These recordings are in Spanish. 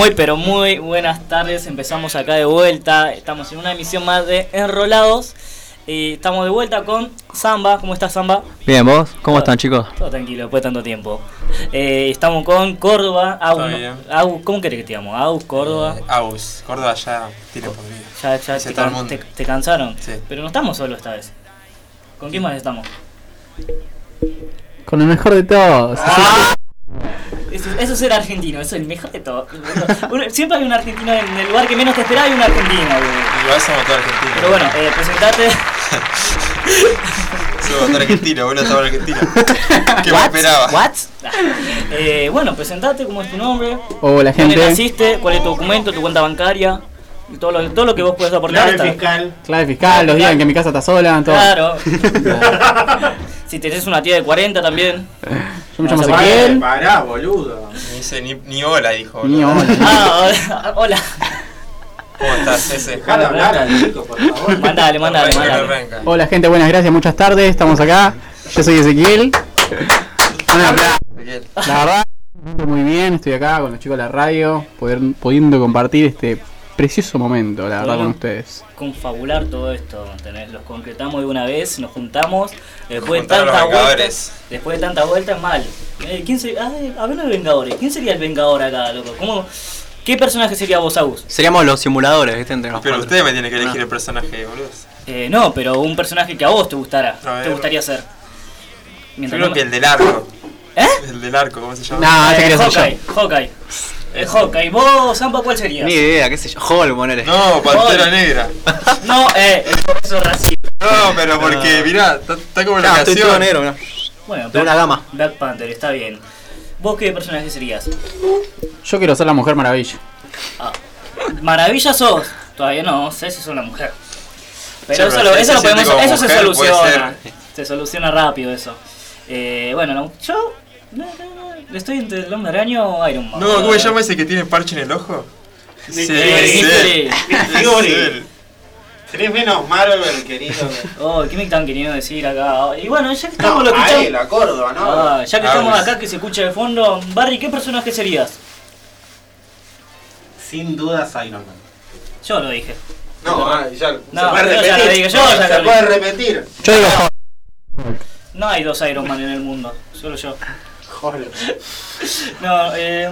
Muy pero muy buenas tardes, empezamos acá de vuelta, estamos en una emisión más de Enrolados y estamos de vuelta con Samba, ¿cómo estás Samba? Bien, ¿vos? ¿Cómo Todo- están chicos? Todo tranquilo, después de tanto tiempo. Eh, estamos con Córdoba, Agus. Agus, ¿cómo querés que te llamo? Agus, Córdoba, Eh, Aus, Córdoba ya tiene podrido. ya, ya dice te, can- mundo. te- te cansaron, Sí. pero no estamos solos esta vez. ¿Con quién más estamos? Con el mejor de todos. Eso, eso es ser argentino, eso es el mejor de todo. Uno- siempre hay un argentino en el lugar que menos te esperaba, hay un argentino. güey. Igual somos todos argentinos. Pero bueno, eh, presentate. Somos todos argentinos, vos no estabas en Argentina. ¿Qué me esperaba? What? Eh, bueno, presentate, cómo es tu nombre, Hola dónde gente. naciste, cuál es tu documento, tu cuenta bancaria, y todo lo, todo lo que vos puedes aportar. Clave está- fiscal. Clave fiscal, los días en que mi casa está sola, todo. Claro. si tenés una tía de 40 también. Yo me llamo Ezequiel. Pará, boludo. Ni, dice, ni, ni hola, dijo. Ni hola. Ah, hola. hola. ¿Cómo estás, ese? Dejala hablar al chico, por favor. Mandale, mandale, mandale. Hola gente, buenas gracias, muchas tardes, estamos acá. Yo soy Ezequiel. Un aplauso. Ezequiel. La verdad, muy bien, estoy acá con los chicos de la radio, poder, pudiendo compartir este precioso momento, la verdad, con ustedes. Confabular todo esto, ¿entendés? Los concretamos de una vez, nos juntamos, después de los tanta vuelta, después de tanta vuelta, mal. Eh, ¿Quién sería? Ay, hablando de Vengadores, ¿quién sería el Vengador acá, loco? ¿Cómo, ¿Qué personaje sería vos, Agus? Seríamos los simuladores, ¿viste? Entre Pero ustedes me tienen que elegir el personaje, boludo. Eh, no, pero un personaje que a vos te gustara, ver. te gustaría ser. Yo Mientras creo no- que el del arco. ¿Eh? El del arco, ¿cómo se llama? Nah, ese Eh, quería ser Hawkeye, Hawkeye. Eh, Hawkeye, vos, Zampa, ¿cuál serías? Ni idea, qué sé yo. Hulk, ponele. No, Pantera. Negra. No, eh, eso es racista. No, pero porque, mirá, está, está como en la Ah, estoy todo canción. negro, mirá. Bueno, De una gama. Black Panther, está bien. ¿Vos qué personaje serías? Yo quiero ser la Mujer Maravilla. Ah, Maravilla sos. Todavía no sé si sos una mujer. Pero Sí, eso, pero lo, si eso lo podemos, eso se mujer, soluciona. Se soluciona rápido eso. Eh, bueno, no, yo no, no, no, estoy entre el hombre araña o Iron Man. No, ¿cómo se llama ese que tiene parche en el ojo? Sí, Sí, sí. Mystery. Fury. Sí. Tenés menos Marvel, querido. Oh, ¿qué me están queriendo decir acá? Y bueno, ya que No, estamos lo a escuchamos. él, a Córdoba, ¿no? Ah, ya que Ah, estamos pues. acá que se escucha de fondo, Barry, ¿qué personaje serías? Sin dudas Iron Man. Yo lo dije. No, ah, ya, No, se puede yo ya repetir. lo digo, yo ya se lo puede dije. repetir. Yo digo. No hay dos Iron Man en el mundo, solo yo. No, eh,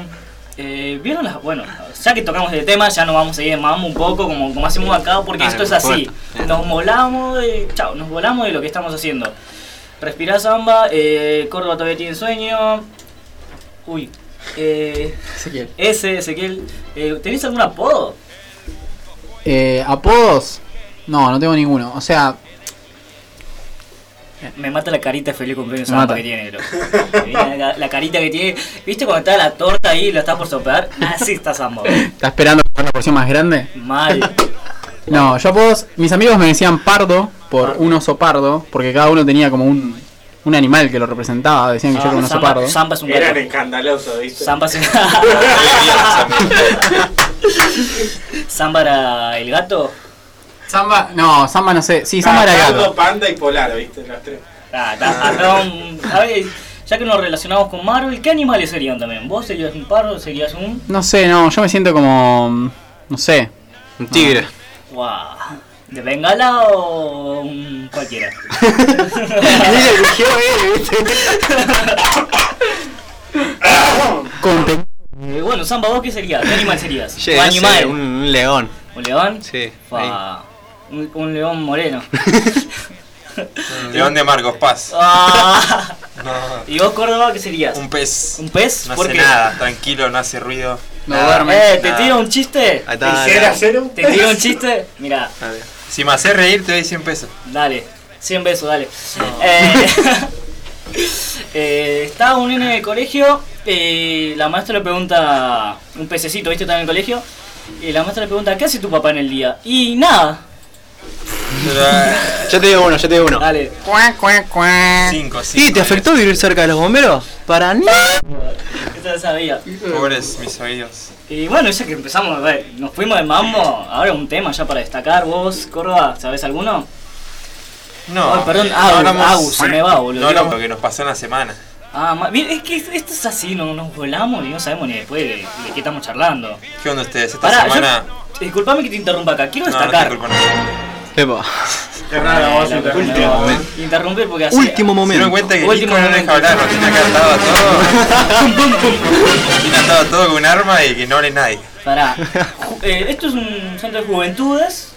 eh, ¿vieron las...? Bueno, ya que tocamos el tema, ya nos vamos a ir de mambo un poco, como, como hacemos acá, porque esto es así. Nos volamos de... Chao, nos volamos de lo que estamos haciendo. Respirá samba, eh, Córdoba todavía tiene sueño. Uy. Eh, Ezequiel. ese, Ezequiel, eh, ¿tenés algún apodo? Eh, ¿Apodos? No, no tengo ninguno. O sea, Me mata la carita de feliz cumpleaños mata. que tiene, bro. la, la carita que tiene. ¿Viste cuando está la torta ahí y la está por soplar? Así está samba, bro. ¿está esperando una porción más grande? Mal. No, yo apodos, mis amigos me decían pardo por un oso pardo, porque cada uno tenía como un, un animal que lo representaba, decían que yo era un oso Samba, pardo. Samba es un Eran gato. escandalosos, ¿viste? Samba, es- Sí, Samba era el gato. Samba, no, Samba no sé, sí, Ah, Samba era gato. Panda y Polar, ¿viste? Los tres. Ah, acá un- a ver, ya que nos relacionamos con Marvel, ¿qué animales serían también? ¿Vos serías un pardo? ¿Serías un.? No sé, no, yo me siento como, no sé. Un tigre. ¡Guau! ¿De bengala o un cualquiera? Con Eh, bueno, Samba, ¿vos qué serías? ¿Qué animal serías? Che, ¿Un no sé, animal? un, un león. ¿Un león? Sí. Fa. Un, un león moreno. León de Marcos Paz. Ah. No, ¿Y vos, Córdoba, qué serías? un pez. ¿Un pez? No ¿Por hace qué? nada, tranquilo, no hace ruido. No Nada. duerme. Eh, ¿te tiro un chiste? Ahí está. ¿Y si era cero? ¿Te tiro un chiste? Ver. Si me haces reír, te doy 100 pesos. dale. 100 besos, dale. Eh, eh, estaba un nene en el colegio y la maestra le pregunta, un pececito, ¿viste? Está en el colegio. Y la maestra le pregunta, ¿qué hace tu papá en el día? Y nada, eh, Yo te digo uno, yo te digo uno. dale. cinco, ¿Y cinco. te afectó vivir cerca de los bomberos? Para nada. Eso lo sabía. Pobres mis oídos. Y bueno, ya que empezamos, a ver, nos fuimos de mambo, ahora un tema ya para destacar. ¿Vos, Córdoba, sabés alguno? No, Ay, perdón, no Agus, hablamos- se me va, boludo. No hablamos lo que nos pasó en la semana. Ah, ma- bien, es que esto es así, no nos volamos y no sabemos ni después de, de qué estamos charlando. ¿Qué onda ustedes? Esta Pará, semana. yo, disculpame que te interrumpa acá, quiero No, no Epa. Qué raro, vos momento. Interrumpir porque así. Último Se momento. cuenta que Último Nico no momento. deja hablar, nos tiene acá atado a todo. Tiene atado a todo con un arma y que no hable nadie. Pará. Ju- eh, esto es un centro de juventudes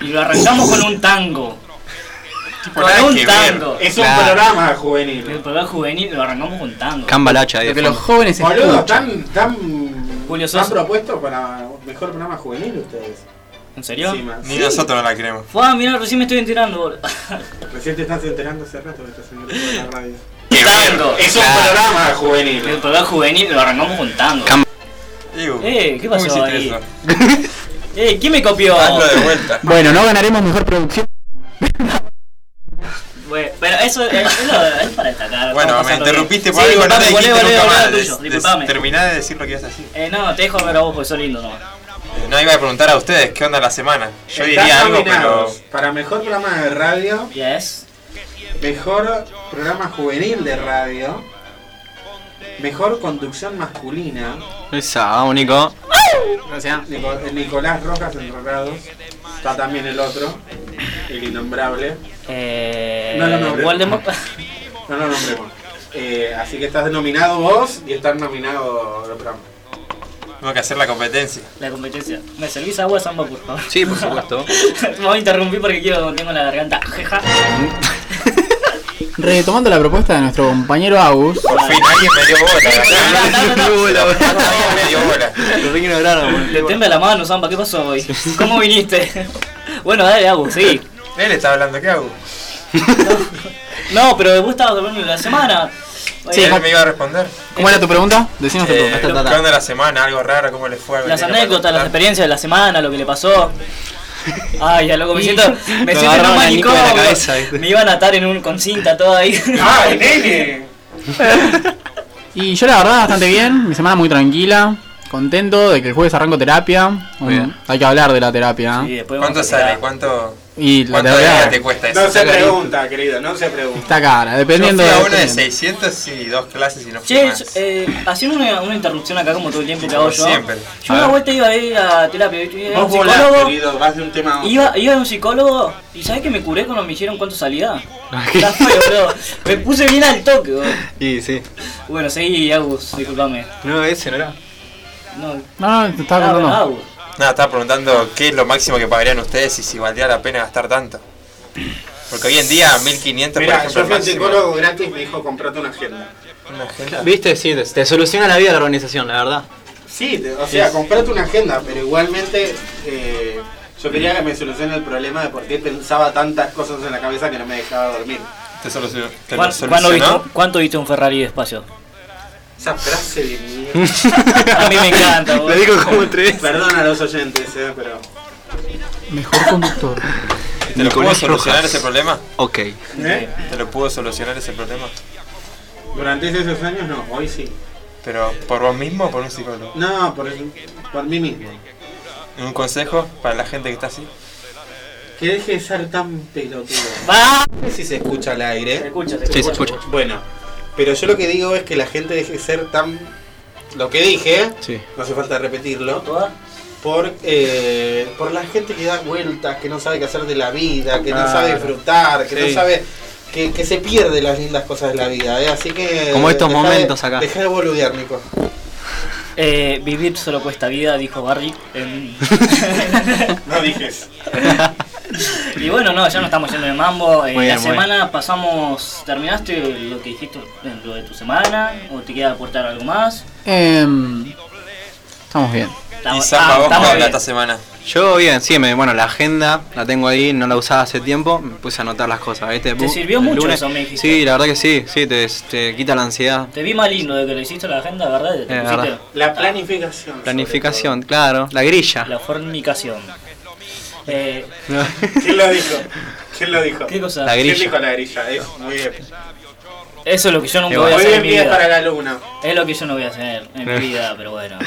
y lo arrancamos con un tango. Tipo, Con nada un que ver. tango. Es un Claro. programa El juvenil. programa juvenil lo arrancamos con tango. Cambalacha ahí. de Lo que los fondo. jóvenes Boludo, escuchan. tan, tan, Julio tan Sosa. propuesto para mejor programa juvenil ustedes. ¿En serio? Ni Sí. nosotros no la queremos. Fua, mira, recién me estoy enterando. boludo. Recién te estás enterando hace rato que estás en de la radio. tango. Es un Claro. programa El juvenil. programa juvenil lo arrancamos con tango. Cam- Iu, Eh, ¿qué ¿cómo pasó hiciste ahí? eso? Eh, ¿quién me copió? Hazlo de vuelta. Bueno, no ganaremos mejor producción. Bueno, pero eso es, es lo- es para destacar. Bueno, me interrumpiste bien. por Sí, algo, no te disculpame, dijiste volvé, nunca volvé, más. volvé, Des- tuyo, des- disculpame. Terminá de decir lo que ibas a decir. Eh, no, te dejo hablar a vos porque sos lindo, no. Eh, No iba a preguntar a ustedes qué onda la semana. Yo Están diría algo, pero. Para mejor programa de radio, Yes. mejor programa juvenil de radio, mejor conducción masculina. Esa, vamos, Nico. Gracias. Nico- eh, Nicolás Rojas Enrocados. Está también el otro, el innombrable. Eh, No lo nombré. Voldemort. No lo nombremos. Eh, así que estás nominado vos y estás nominado el programa. Tengo que hacer la competencia. La competencia. ¿Me servís agua, Samba, por favor? Sí, por supuesto. Vamos a interrumpir porque quiero, tengo la garganta. Jeja. Retomando la propuesta de nuestro compañero Agus, Por fin alguien me dio bola. No, no, no, no. Alguien me dio bola. Lo ignoraron, Le tiembla la mano, Samba, ¿qué pasó hoy? ¿Cómo viniste? bueno, dale, Agus, sí. Él está hablando, ¿qué hago? No, pero vos estabas hablando de la semana. Sí, él me iba a responder. ¿cómo era tu pregunta? Decinos tu Eh, pregunta. ¿Qué onda la semana? ¿Algo raro? ¿Cómo le fue? Las ¿Tiene anécdotas, las experiencias de la semana, lo que le pasó. Ay, ya loco, me siento, me Lo siento en un agarraron al Nico de la manicomio. cabeza, ¿viste? Me iban a atar en un con cinta todo ahí. ¡Ah, el nene! Y yo la verdad bastante bien, mi semana muy tranquila, contento de que el jueves arranco terapia. Muy bien. Hay que hablar de la terapia. Y después ¿Cuánto sale? ¿Cuánto, Y la terapia te cuesta eso? No se Está pregunta, querido, no se pregunta. está cara, Yo dependiendo fui a de... una de 600 y dos clases y no fui Che, más. yo, eh, haciendo una, una interrupción acá como todo el tiempo que hago yo. Siempre. Yo A una ver. vuelta iba a ir a terapia, iba a un Vos volás, psicólogo. querido, vas de un tema a otro. Iba, iba a un psicólogo y ¿sabés que me curé cuando me dijeron cuánto salía? Está feo, bro. Me puse bien al toque, bro. Y sí. Bueno, seguí, Agus, disculpame. No, ese no era. No, No, no, te estaba ah, contando. Agus. Nada, estaba preguntando qué es lo máximo que pagarían ustedes y si valdría la pena gastar tanto. Porque hoy en día 1500 por Mira, ejemplo yo fui al máximo. psicólogo gratis me dijo comprate una agenda. Una agenda. Viste, sí, te, te soluciona la vida la organización, la verdad. Sí, te- o sea, comprate una agenda, pero igualmente eh, yo quería que me solucione el problema de por qué pensaba tantas cosas en la cabeza que no me dejaba dormir. Te solucionó. Te lo ¿Cuán- ¿Cuándo solucionó. viste, ¿Cuánto viste un Ferrari despacio? Esa frase de mierda. A mí me encanta. Lo digo como tres. Perdón a los oyentes, eh, pero. Mejor conductor. ¿Y ¿Te lo pudo solucionar Rojas. ese problema? Ok. ¿eh? ¿Te lo pudo solucionar ese problema? Durante esos años no, hoy sí. ¿Pero por vos mismo o por un psicólogo? No, por, por mí mismo. ¿Un consejo para la gente que está así? Que deje de ser tan pelotudo. ¡Va! No sé si se escucha al Se aire. escucha, se Sí, se escucha. escucha. Bueno, pero yo lo que digo es que la gente deje de ser tan. Lo que dije, Sí. no hace falta repetirlo. Por, eh, por la gente que da vueltas, que no sabe qué hacer de la vida, que no sabe disfrutar, que Sí. no sabe. Que, que se pierde las lindas cosas de la vida, ¿eh? así que. Como estos de- momentos acá. Dejá de boludear, Nico. Eh, vivir solo cuesta vida, dijo Barry. en- No dijes. y bueno, no, ya no estamos yendo de mambo. Eh, bien, la semana pasamos. ¿Terminaste lo que dijiste dentro de tu semana? ¿O te queda aportar algo más? Em, Estamos bien. Y Estamos, Zamba, ah, vos bien. esta semana. Yo bien, sí, me, bueno, la agenda la tengo ahí, no la usaba hace tiempo, me puse a anotar las cosas, ¿viste? ¿Te sirvió el mucho eso, me dijiste? Sí, la verdad que sí, sí, te, te quita la ansiedad. Te vi más lindo de que lo hiciste la agenda, ¿verdad? Te Eh, verdad. La planificación. sobre Planificación, claro, la grilla. La fornicación. Eh. ¿Quién lo dijo? ¿Quién lo dijo? ¿Qué cosa? La ¿Quién grilla. dijo la grilla? Es muy bien. Eso es lo que yo nunca voy a Muy hacer en bien mi pies para vida. la luna. Es lo que yo no voy a hacer en mi vida, pero bueno.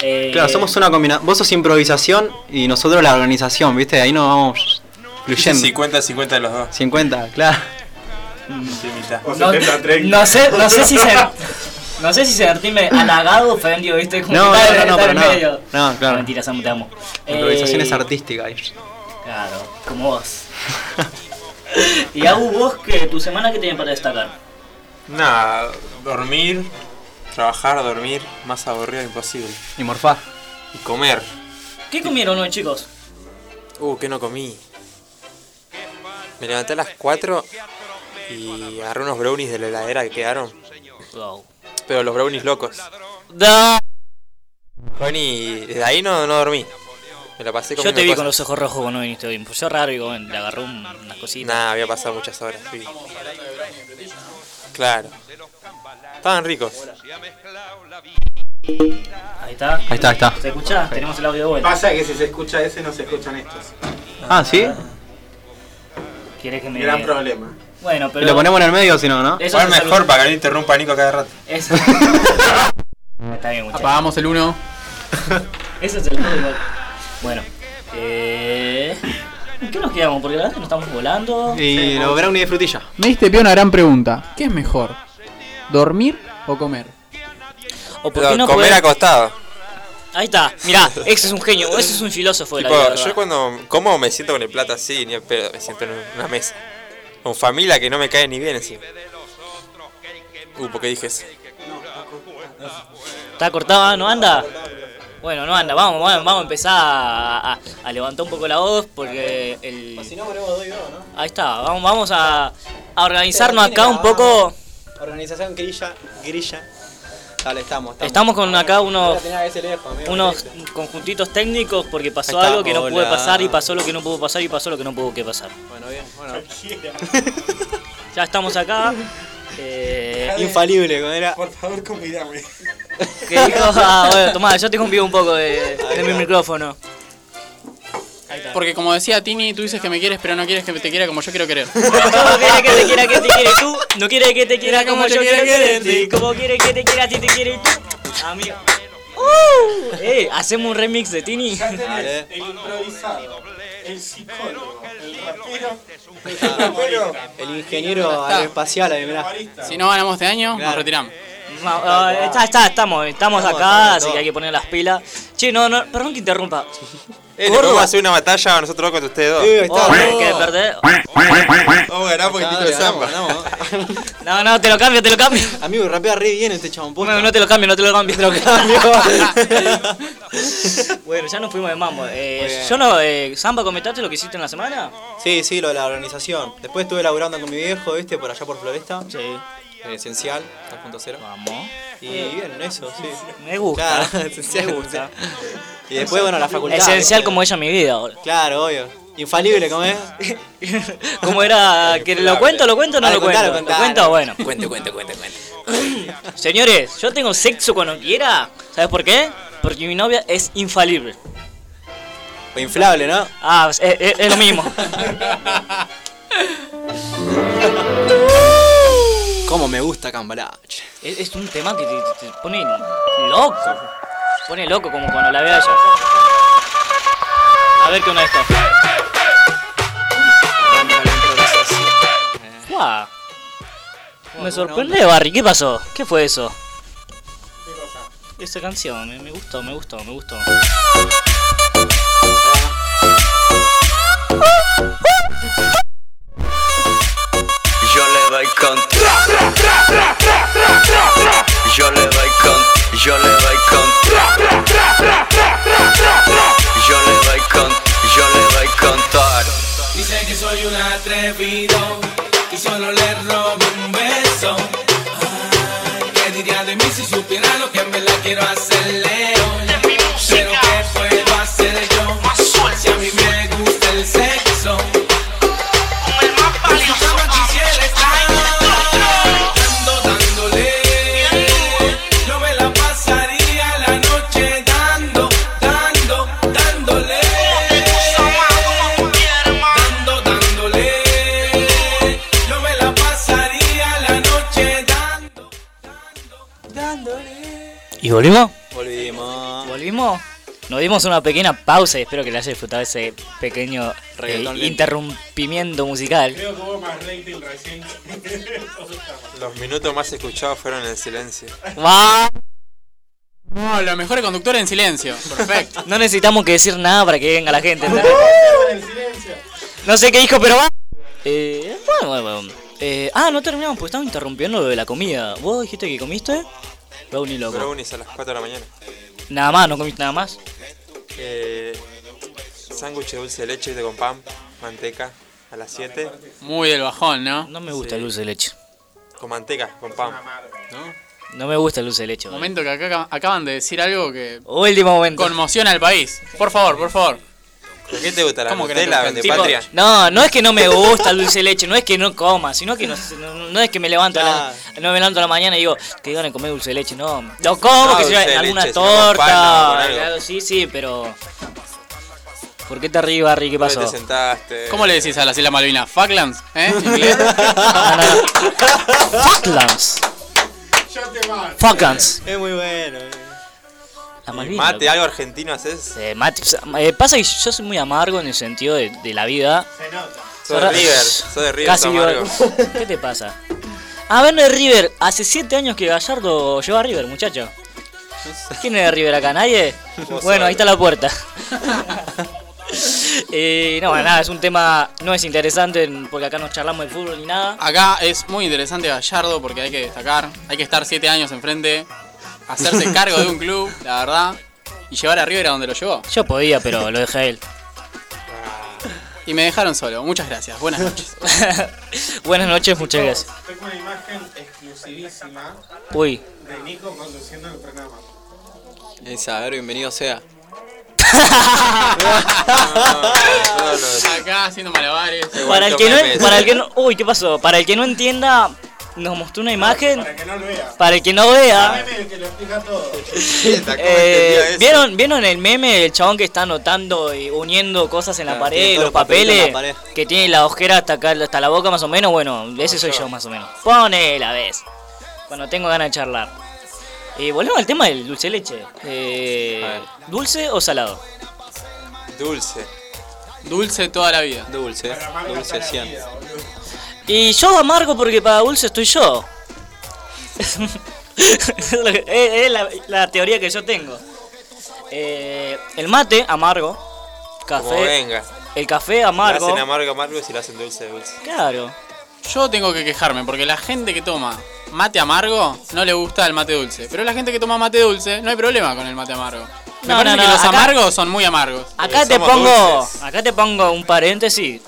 Eh, Claro, somos una combinación. Vos sos improvisación y nosotros la organización, ¿viste? Ahí nos vamos fluyendo. 50-50 de los dos. 50, claro. Sí, mitad. O No, 70-30. no sé, no sé si se, no sé si sentirme halagado o ofendido, ¿viste? Como No, no, está- no, no, pero no. medio. No, claro. Mentira, Samu, te amo. La improvisación Eh, es artística. ahí. Claro, como vos. y Agu, vos, que tu semana que tiene para destacar? Nada, dormir, trabajar, dormir, más aburrido imposible. Y morfar. Y comer. ¿Qué comieron hoy, chicos? Uh, que no comí. Me levanté a las 4 y agarré unos brownies de la heladera que quedaron. Wow. Pero los brownies locos. Da. Bueno, y desde ahí no, no dormí. Me la pasé Yo comiendo te vi cosas. con los ojos rojos cuando viniste hoy. Pues yo raro y como, le agarró un- unas cositas. Nah, había pasado muchas horas. sí. Claro. Estaban ricos. Ahí está. Ahí está, ahí está. ¿Se escucha? Tenemos el audio de vuelta. Pasa que si se escucha ese, no se escuchan estos. Ah, ¿sí? ¿Quieres que me Gran problema. Bueno, Y pero. lo ponemos en el medio, si no, ¿no? Eso se mejor para que no interrumpa a Nico cada rato. Eso. Está bien, muchachos. Apagamos el 1. Eso es el fútbol. Bueno. Eh... ¿En qué nos quedamos? Porque la verdad que nos estamos volando. Y los brownies de frutilla. Me diste pie una gran pregunta. ¿Qué es mejor? ¿Dormir o comer? ¿O por Pero qué no comer poder- acostado. Ahí está, mirá, ese es un genio, ese es un filósofo de la vida. yo cuando como me siento con el plato así, ni en pedo, me siento en una mesa. Con familia que no me cae ni bien encima. Uh, ¿por qué dije eso? ¿Está cortada? ¿No anda? Bueno, no anda, vamos, vamos, vamos a empezar a, a- a levantar un poco la voz porque el... no, ponemos dos y dos, ¿no? Ahí está, vamos, vamos a, a organizarnos acá un poco. Organización grilla, grilla. Dale, estamos. Estamos con acá unos, lejos, amigo. unos conjuntitos técnicos porque pasó está, algo que no pudo hola. pasar y pasó lo que no pudo pasar y pasó lo que no pudo que pasar. Bueno, bien, bueno. Ya estamos acá. Eh, Infalible, ¿cómo era? Por favor, convidame. que dijo, ah, bueno, tomá, yo te convido un poco de, de mi micrófono. Porque como decía Tini, tú dices que me quieres, pero no quieres que te quiera como yo quiero querer. Como quiere que te quiera que te quiere tú, no quiere que te quiera como yo quiero quererte. Como quiere que te quiera si te quiere tú, amigo. Uh, eh, hacemos un remix de Tini. El improvisado, el psicólogo, el rapero, el El ingeniero aeroespacial, ahí. Si no ganamos este año, nos retiramos. No, está, está, estamos, estamos Estamos, acá, así todo. que hay que poner las pilas. Che, no, no, perdón que interrumpa. Eh, Gordo. le podemos hacer una batalla nosotros dos contra ustedes dos. Eh, está. Oh, que perder. Vamos a ganar Ganamos, samba. No, no, te lo cambio, te lo cambio. Amigo, rapea re bien este chabón. No, no te lo cambio, no te lo cambio. Te lo cambio. bueno, ya nos fuimos de mambo. Eh, yo no, eh, Samba, ¿comentaste lo que hiciste en la semana? Sí, sí, lo de la organización. Después estuve laburando con mi viejo, viste, por allá por Floresta. Sí. Eh, Esencial, 2.0. Vamos. Y bien, eso, sí. Me gusta. Claro, esencial. Me gusta. Y después, bueno, la facultad. Esencial como ella en mi vida. boludo. Claro, obvio. Infalible, ¿cómo es? ¿Cómo era? ¿Que ¿Lo cuento, lo cuento o no lo cuento? contalo, ¿Lo cuento? Bueno. Cuente, cuente, cuente, cuente. Señores, yo tengo sexo cuando quiera. ¿Sabes por qué? Porque mi novia es infalible. O inflable, ¿no? Ah, es, es- es lo mismo. Cómo me gusta Cambalache. Es, es un tema que te, te pone loco. Te pone loco como cuando la veo a ver qué onda esto. Fua. Me sorprende, Barry. ¿Qué pasó? ¿Qué fue eso? Esa canción, me, me gustó, me gustó, me gustó. Yo le doy con Yo le doy con Yo le doy con Yo le doy con todo Dice que soy un atrevido y solo le robo un beso. ¿Qué diría de mí si supiera lo que en verdad quiero hacerle volvimos? Volvimos. ¿Volvimos? Nos dimos una pequeña pausa y espero que le haya disfrutado ese pequeño eh, interrumpimiento musical. Creo que hubo más rating recién. Los minutos más escuchados fueron en el silencio. Va. No, los mejores conductores en silencio. Perfecto. No necesitamos que decir nada para que venga la gente. No sé qué dijo, pero va. Eh, bueno, bueno, bueno. Eh, ah, no terminamos porque estamos interrumpiendo lo de la comida. ¿Vos dijiste que comiste? Brownie loco. Brownies a las 4 de la mañana. Nada más, no comiste nada más. Eh, sándwich de dulce de leche con pan, manteca a las 7. Muy del bajón, ¿no? No me gusta Sí. el dulce de leche. Con manteca, con pan. No me gusta el dulce de leche. boludo. Momento que acá acaban de decir algo que Último momento. conmociona al país. Por favor, por favor. ¿Por qué te gusta la ¿Cómo que no te Nutella de Tipo, patria? No, no es que no me gusta el dulce de leche, no es que no coma, sino que no, no, no es que me levanto, a la, no me levanto a la mañana y digo, que iban a comer dulce de leche, no. Lo como, No, que sea de alguna leche, pan, torta, sí, sí, pero... ¿Por qué te ríes, Barry? ¿Qué ¿Dónde pasó? te sentaste? ¿Cómo le decís a las Islas Malvinas? ¿Falklands? ¿Eh? No, no. Falklands. Falklands. Es muy bueno. Mate, algo argentino haces. Eh, mate, o sea, eh, pasa que yo soy muy amargo en el sentido de, de la vida. Sos de River, sos de River, Casi amargo. ¿Qué te pasa? A ver, de River. Hace 7 años que Gallardo lleva a River, muchacho. ¿Quién es de River acá? ¿Nadie? Bueno, ahí está la puerta. Eh, no, nada, es un tema, no es interesante porque acá no charlamos de fútbol ni nada. Acá es muy interesante Gallardo porque hay que destacar, hay que estar siete años enfrente, hacerse cargo de un club, la verdad, y llevar a River a donde lo llevó. Yo podía, pero lo dejé a él. Y me dejaron solo. Muchas gracias. Buenas noches. Buenas noches, muchas gracias. Tengo una imagen exclusivísima Uy. de Nico conduciendo el programa. Esa, a ver, bienvenido sea. Acá haciendo malabares. Para el que no, para el que no, uy, ¿qué pasó? Para el que no entienda, nos mostró una imagen. Para que no lo vea. Para el que no vea, Meme que lo explica todo. eh, ¿vieron, ¿vieron el meme del chabón que está anotando y uniendo cosas en la Claro, pared, los papeles? la pared. Que tiene la ojera hasta acá, hasta la boca más o menos. Bueno, ese soy yo más o menos. Pone la vez. Cuando tengo ganas de charlar. Y volvemos al tema del dulce de leche. Eh, ¿Dulce o salado? Dulce. Dulce toda la vida. Dulce, dulce 100. Y yo amargo porque para dulce estoy yo. es, lo la, la teoría que yo tengo. Eh, el mate, amargo. Como Café. venga. El café, Lo amargo. hacen amargo, amargo y si lo hacen dulce, dulce. Claro. Yo tengo que quejarme porque la gente que toma mate amargo no le gusta el mate dulce. Pero la gente que toma mate dulce no hay problema con el mate amargo. Me No, parece no, que los acá- amargos son muy amargos. Acá te somos pongo. dulces. Acá te pongo un paréntesis.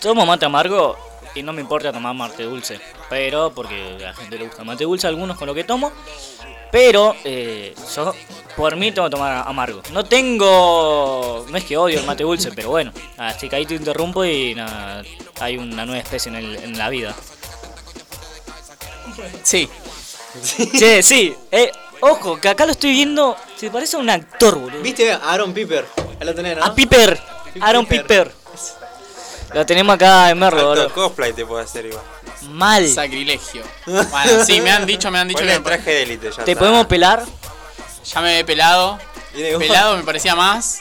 Tomo mate amargo y no me importa tomar mate dulce. Pero, porque a la gente le gusta mate dulce, algunos con lo que tomo. Pero eh, yo por mí tengo que tomar amargo. No tengo. No es que odio el mate dulce, pero bueno. Así que ahí te interrumpo y nada. Hay una nueva especie en, el- en la vida. Sí. Che, sí. Eh, ojo, que acá lo estoy viendo. Se parece a un actor, boludo. ¿Viste? Aaron Piper. Ahí lo tenés, ¿no? A Piper. Aaron Piper. Lo tenemos acá en Merlo, boludo. cosplay te puede hacer igual. Mal. Sacrilegio. Bueno, sí, me han dicho, me han dicho Ponle que el traje de élite ya ¿Te está. podemos pelar? ya me he pelado. Pelado me parecía más.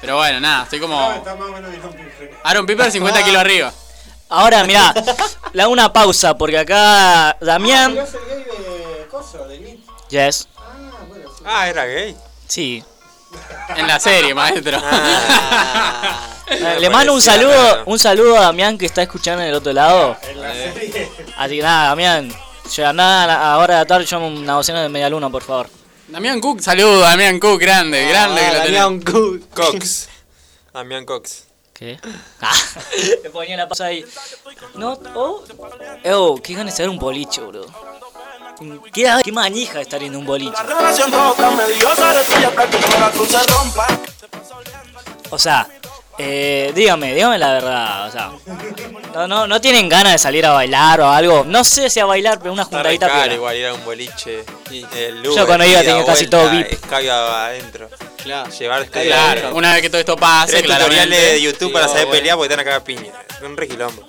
Pero bueno, nada, estoy como. Está más o menos Iron Piper. Aaron Piper 50 kilos arriba. Ahora, mirá, le hago una pausa porque acá Damián. Pero es el gay de Coso, de Elite. Yes. Ah, era gay. Sí. En la serie, maestro. Ah, Le mando un saludo, un saludo a Damián que está escuchando en el otro lado. En la serie. Así que nada, Damián, ya nada, ahora de la tarde yo una docena de media luna, por favor. Damián Cook, saludo, Damián Cook, grande, grande que lo. Damián Cook. Cox. Damián Cox. ¿Qué? Ah, le ponía la pausa ahí. No, oh, oh, qué ganas de estar en un boliche, bro. Qué, qué manija estar en un boliche. O sea, eh, dígame, dígame la verdad, o sea, no, no, no tienen ganas de salir a bailar o algo. No sé si a bailar, pero una juntadita piola. igual ir a un boliche. El Yo cuando iba tenía casi todo VIP. Escabio adentro. Claro. Llevarte Claro, una vez que todo esto pase, tres tutoriales de YouTube Sí, para saber bueno. pelear porque te van a cagar piña. Un re quilombo.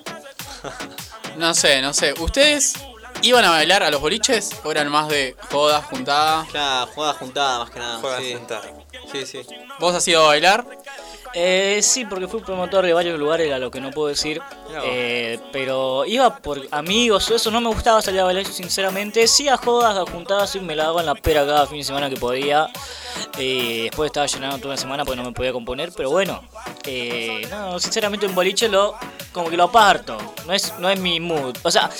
No sé, no sé. Ustedes ¿Iban a bailar a los boliches o eran más de jodas, juntada? Ya, jugada juntada más que nada. Juega sí. juntada. Sí, sí. ¿Vos has ido a bailar? Eh, sí, porque fui promotor de varios lugares, era lo que no puedo decir. Eh, pero iba por amigos o eso, no me gustaba salir a bailar, sinceramente. Sí, a jodas, a juntadas, sí, me la daba en la pera cada fin de semana que podía. Eh, después estaba llenando toda una semana porque no me podía componer, pero bueno. eh, no, sinceramente un boliche lo como que lo aparto. No es, no es mi mood. O sea,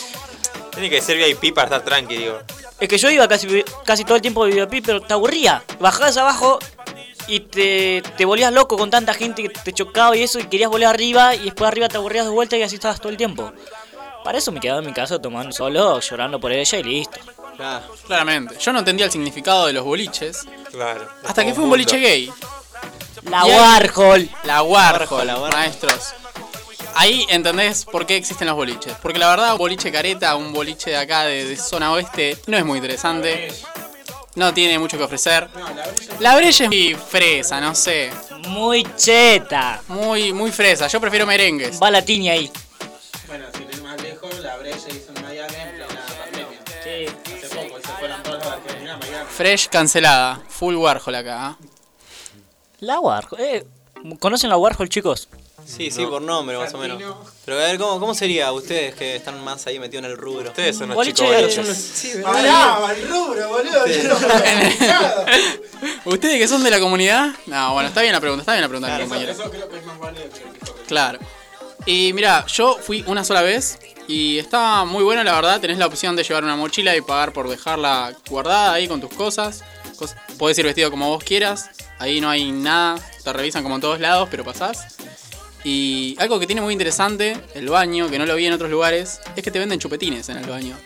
Tiene que ser VIP para estar tranqui, digo. es que yo iba casi, casi todo el tiempo de VIP, pero te aburría. Bajabas abajo y te, te volvías loco con tanta gente que te chocaba y eso, y querías volver arriba, y después arriba te aburrías de vuelta y así estabas todo el tiempo. Para eso me quedaba en mi casa tomando solo, llorando por ella y listo. Ya. Claramente. Yo no entendía el significado de los boliches Claro. hasta que fue un boliche gay. La. Warhol. La Warhol, Warhol, la Warhol. maestros. Ahí entendés por qué existen los boliches. Porque la verdad, un boliche careta, un boliche de acá de, de zona oeste, no es muy interesante. No tiene mucho que ofrecer. La Breche es muy fresa, no sé. Muy cheta. Muy, muy fresa. Yo prefiero merengues. Va la tiña ahí. Bueno, sin ir más lejos, la Brecha hizo en Miami en plena pandemia. Hace poco se fueron todos los argentinos a Miami. Fresh cancelada. Full Warhol acá. ¿ah? La Warhol. Eh, ¿Conocen la Warhol, chicos? Sí, sí, por nombre más o menos. Pero a ver, ¿cómo, ¿cómo sería ustedes que están más ahí metidos en el rubro? Ustedes son los chicos Claro. Sí, Pará, el rubro, boludo. ¿Ustedes que son de la comunidad? No, bueno, está bien la pregunta, está bien la pregunta, Eso, compañero. eso creo que es más válido que lo que dijo. Claro. Y mira, yo fui una sola vez y estaba muy bueno, la verdad. Tenés la opción de llevar una mochila y pagar por dejarla guardada ahí con tus cosas. Cos- Podés ir vestido como vos quieras. Ahí no hay nada. Te revisan como en todos lados, pero pasás. Y algo que tiene muy interesante, el baño, que no lo vi en otros lugares, es que te venden chupetines en el baño.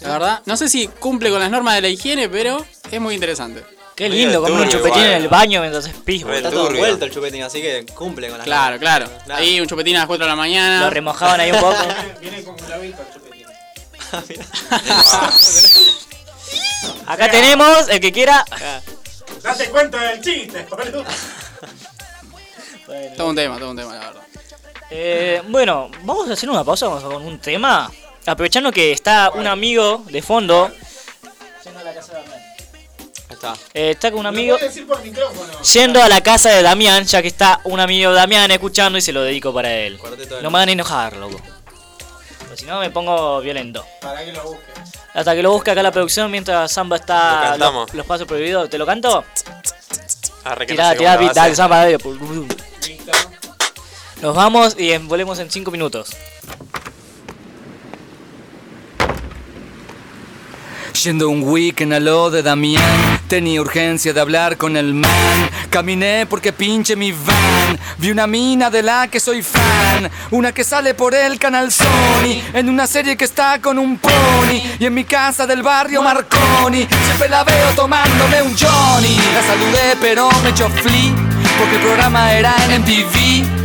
La verdad, no sé si cumple con las normas de la higiene, pero es muy interesante. Qué lindo comer un chupetín en el baño mientras es pijo. Está todo envuelto el chupetín, así que cumple con las Claro, normas. claro. Ahí un chupetín a las 4 de la mañana. Lo remojaban ahí un poco. Viene como un labito el chupetín. Acá tenemos, el que quiera. Date cuenta del chiste, boludo. Todo un tema, todo un tema, la verdad. Eh, bueno, vamos a hacer una pausa, vamos con un tema. Aprovechando que está un amigo de fondo. Ahí está. eh, está con un ¿Me amigo puedes decir por micrófono? yendo a la casa de Damián, ya que está un amigo de Damián escuchando y se lo dedico para él. De No me van a enojar, loco. Porque si no me pongo violento. Para que lo busques. Hasta que lo busque acá la producción mientras Samba Lo está cantamos. los, los pasos prohibidos. ¿Te lo canto? Arre, que no Tirá, sé tirá, cómo beat, la dale, base. Samba, dale. Nos vamos y volvemos en 5 minutos. Yendo un weekend a lo de Damián, tenía urgencia de hablar con el man. Caminé porque pinche mi van. Vi una mina de la que soy fan. Una que sale por el canal Sony. En una serie que está con un pony. Y en mi casa del barrio Marconi. Siempre la veo tomándome un Johnny. La saludé pero me echó flea. Porque el programa era en MTV.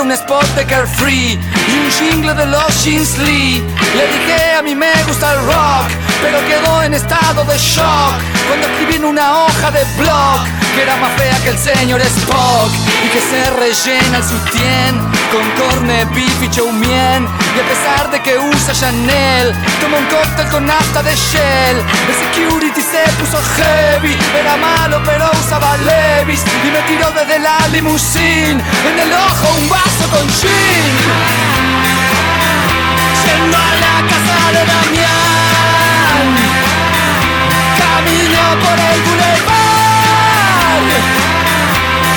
Un spot de Carefree y un jingle de los Jeans Lee. Le dije a mí me gusta el rock, pero quedó en estado de shock cuando escribí en una hoja de blog que era más fea que el señor Spock y que se rellena el sutién con corne beef y chow mein. Y a pesar de que usa Chanel, toma un cóctel con nafta de Shell. El security se puso heavy, era malo pero usaba Levis y me tiró desde la limusine en el ojo un vaso con gin. Yendo a la casa de Damián, camino por el boulevard.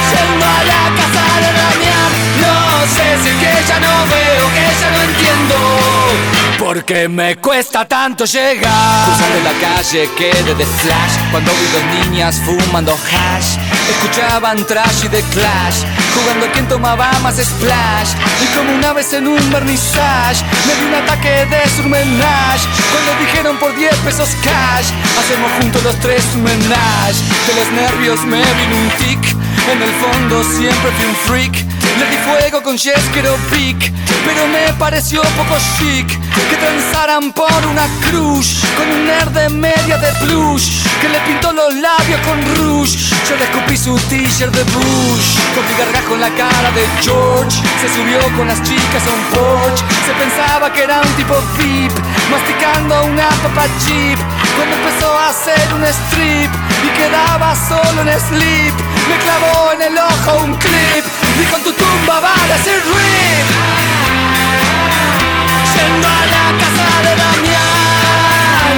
Yendo a la casa de Damián, no sé si es que ya no veo, que ya no entiendo. Porque me cuesta tanto llegar Cruzando la calle quedé de flash. Cuando vi dos niñas fumando hash Escuchaban trash y de clash. Jugando a quien tomaba más splash. Y como una vez en un vernissage Me di un ataque de surmenage. Cuando dijeron por 10 pesos cash Hacemos juntos los tres un menage De los nervios me vino un tic en el fondo siempre fui un freak Le di fuego con Jess Big Pero me pareció poco chic que transaran por una cruz con un nerd de media de plush que le pintó los labios con rouge. Yo le escupí su t-shirt de Bush con mi gargajo en la cara de George. Se subió con las chicas a un porch. Se pensaba que era un tipo VIP, masticando una papa chip. Cuando empezó a hacer un strip y quedaba solo en sleep, me clavó en el ojo un clip. Y con tu tumba va a decir rip. Yendo a la casa de Damián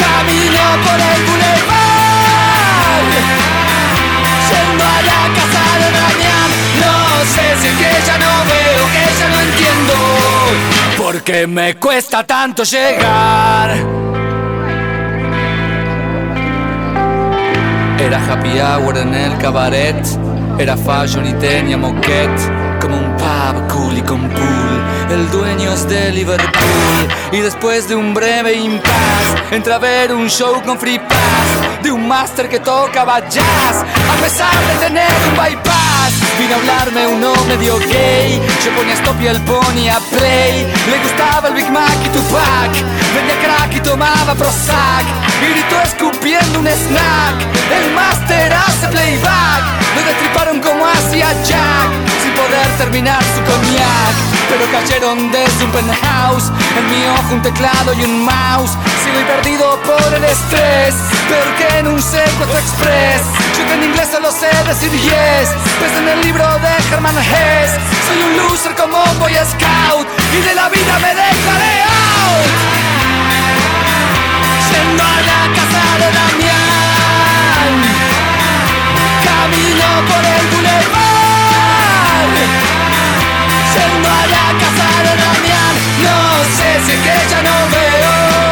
Camino por el boulevard Yendo a la casa de Damián No sé si es que ya no veo, que ya no entiendo Porque me cuesta tanto llegar Era happy hour en el cabaret Era fashion y tenía moquette como un pub cool y con pool. El dueño es de Liverpool. Y después de un breve impasse, entra a ver un show con free pass. De un máster que tocaba jazz, a pesar de tener un bypass. Vino a hablarme uno medio gay. Yo ponía stop y él ponía Le gustaba el Big Mac y Tupac. Vendía crack y tomaba Prozac. Gritó escupiendo un snack. El máster hace playback. Lo destriparon como hacía Jack. Sin poder terminar su cognac Pero cayeron desde un penthouse En mi ojo un teclado y un mouse Sigo y perdido por el estrés Peor que en un secuestro express Yo que en inglés solo sé decir yes Pues en el libro de Herman Hess Soy un loser como boy scout Y de la vida me dejaré out. Yendo a la casa de Damián Camino por el boulevard Yendo a la casa de Damián No sé si que ya no veo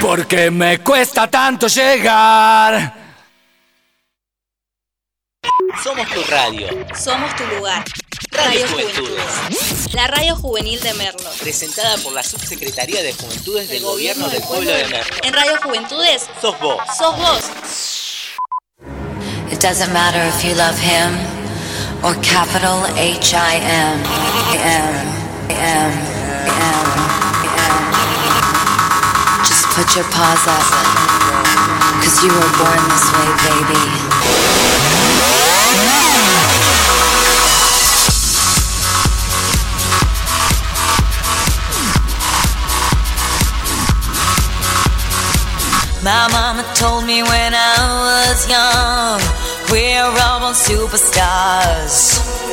Porque me cuesta tanto llegar Somos tu radio. Somos tu lugar. Radio Radio Juventudes. Juventudes. La radio juvenil de Merlo. Presentada por la Subsecretaría de Juventudes del Gobierno del Pueblo de Merlo. En Radio Juventudes Sos vos. sos vos. It doesn't matter if you love him or capital H I M. M. M. M. put your paws up. Cause you were born this way, baby. My mama told me when I was young, we're all superstars.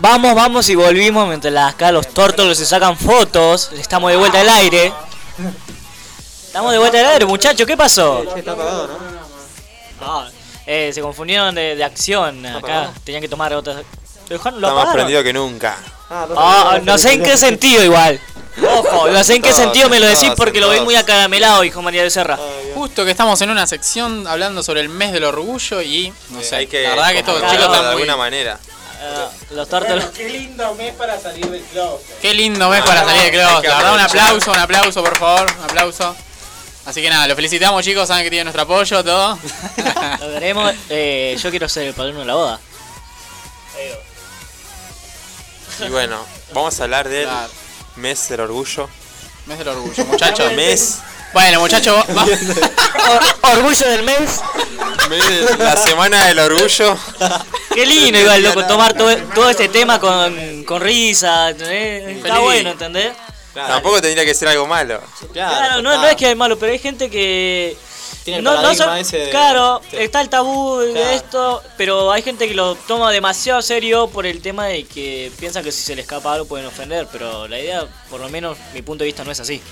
Vamos, vamos y volvimos mientras las- acá los tórtolos se sacan fotos. Estamos de vuelta al aire. Estamos de vuelta al aire, muchachos, ¿qué pasó? está apagado, ¿no? No, eh, se confundieron de, de acción acá. Tenían que tomar otras. ¿Lo dejaron? ¿Lo Está más apagaron? prendido que nunca. Ah, no sé en qué sentido igual. Ojo, no sé en qué Todos, sentido me lo decís todos, porque lo ven todos. muy acaramelado, hijo María Becerra. Justo que estamos en una sección hablando sobre el mes del orgullo y no sé, Hay que la verdad que estos convocarlo chicos de están muy... alguna manera. Los tórtolos. Bueno, qué lindo mes para salir del closet. Qué lindo mes para salir de Hay closet. La verdad, un aplauso, un aplauso, por favor, un aplauso. Así que nada, los felicitamos chicos, saben que tienen nuestro apoyo, todo. Lo queremos. Eh, yo quiero ser el padrino de la boda. Y bueno, vamos a hablar del Claro. mes del orgullo. Mes del orgullo, muchachos. Mes, Bueno, muchachos, Orgullo del mes. la semana del orgullo. Qué lindo, igual, loco, tomar todo, todo este tema con, con risa. ¿entendés? Está Feliz. bueno, ¿entendés? Tampoco tendría que ser algo malo. Claro, no, no es que hay malo, pero hay gente que. Tiene el no, no paradigma son- ese de- claro, está el tabú de esto, pero hay gente que lo toma demasiado serio por el tema de que piensan que si se le escapa algo pueden ofender, pero la idea, por lo menos mi punto de vista, no es así.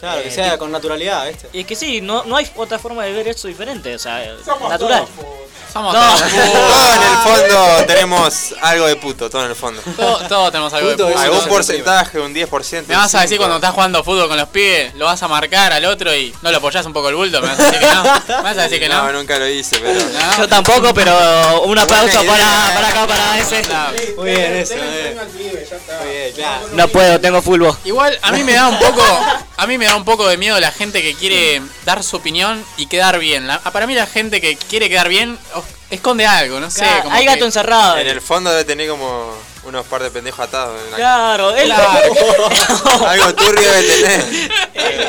Claro, que Eh, sea tipo- con naturalidad, ¿viste? Y es que sí, no, no hay otra forma de ver esto diferente, o sea, Somos natural. todos Somos No. todos Todos en el fondo tenemos algo de puto, todo en el fondo. Todos, todos tenemos algo Puto de puto. Algún porcentaje, un 10%. Me vas a decir 5%. cuando estás jugando fútbol con los pibes, lo vas a marcar al otro y no lo apoyás un poco el bulto, me vas a decir que no. Me vas a decir que no. No, nunca lo hice, pero. No. Yo tampoco, pero un aplauso para, para acá, para ese. No. Muy bien, eso. Muy bien, claro. No puedo, tengo fulbo. Igual a mí me da un poco, a mí me da un poco de miedo la gente que quiere dar su opinión y quedar bien. La- para mí la gente que quiere quedar bien oh, esconde algo, no sé. como Hay gato encerrado. En el fondo debe tener como unos par de pendejos atados. En la... Claro, él Algo turbio debe tener.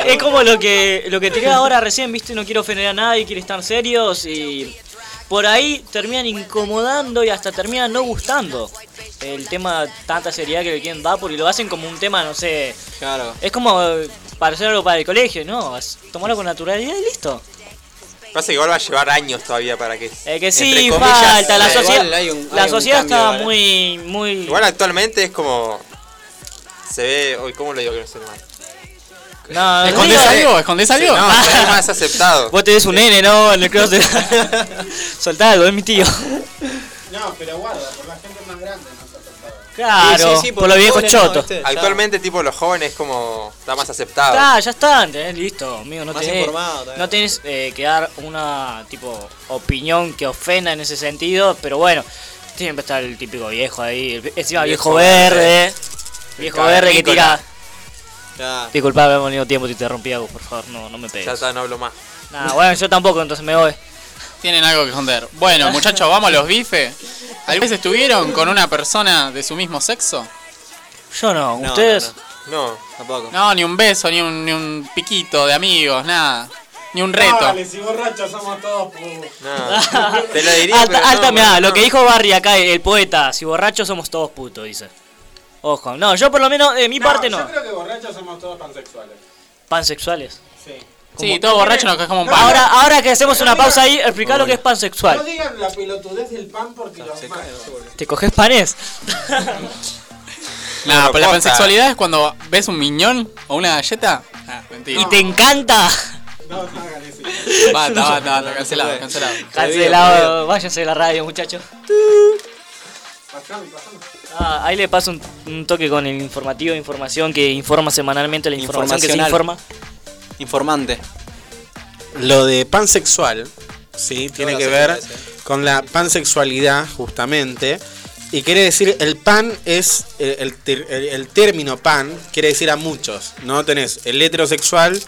es como lo que lo que tiré ahora recién, viste, no quiero ofender a nadie, quiere estar serios y por ahí terminan incomodando y hasta terminan no gustando el tema tanta seriedad que le quieren dar porque lo hacen como un tema, no sé, Claro. es como eh, para hacer algo para el colegio, ¿no? Es- Tomarlo con naturalidad y listo. Pasa que igual va a llevar años todavía para que. Eh, que sí, entre comillas, falta, la eh, sociedad, igual hay un- la hay un sociedad cambio está muy, muy... Igual actualmente es como. Se ve. Hoy, ¿Cómo lo digo que no sé mal? No, no ¿Escondés digas- algo? ¿Escondés algo? No, ve más aceptado. Vos tenés un nene, ¿no? En el cross de... Soltá algo, es mi tío. No, pero guarda, por la gente más grande no se aceptado. Claro, Sí, sí, por los viejos no, chotos. Actualmente, tipo, los jóvenes como. Está más aceptado. Ah, ya está, tenés listo, amigo, no Más tenés, no tenés eh, que dar una tipo opinión que ofenda en ese sentido, pero bueno, siempre está el típico viejo ahí, el- encima viejo, Viejo verde, verde. viejo verde que tira. Ya. Disculpa, hemos tenido tiempo, te interrumpí algo, por favor, no, no me Ya pegues. está, no hablo más. Nah, bueno, yo tampoco, entonces me voy. Tienen algo que esconder. Bueno, muchachos, vamos a los bifes. ¿Alguna vez estuvieron con una persona de su mismo sexo? Yo no, No, ustedes. no, No. Tampoco. No, ni un beso, ni un, ni un piquito de amigos, nada. Ni un reto. Dale, si borrachos somos todos pu- No. Te lo diría. alta, pero alta, no, mirá, no. lo que dijo Barry acá, el poeta, si borrachos somos todos putos, dice. Ojo, no, yo por lo menos de mi parte no. Yo creo que borrachos somos todos pansexuales. Pansexuales. Sí. Sí, todo borracho nos como un No, pavo. Ahora, ahora que hacemos una No pausa ahí, explicar lo que es No pansexual. digan la pelotudez del pan porque los mato. ¿Te coges panes? No, No, pero la pansexualidad es cuando ves un miñón o una galleta. Ah, mentira. ¿Y te encanta? No, no hagan eso. Basta, basta, basta, cancelado, cancelado. Cancelado, váyanse de la radio, muchachos. Pasame, pasame. Ah, ahí le paso un, un toque con el informativo de información que informa semanalmente la información que se informa. Informante. Lo de pansexual, sí, tiene que ver con la pansexualidad, justamente. Y quiere decir, el pan es, eh, el, el- el término pan quiere decir a muchos, ¿no? Tenés el heterosexual,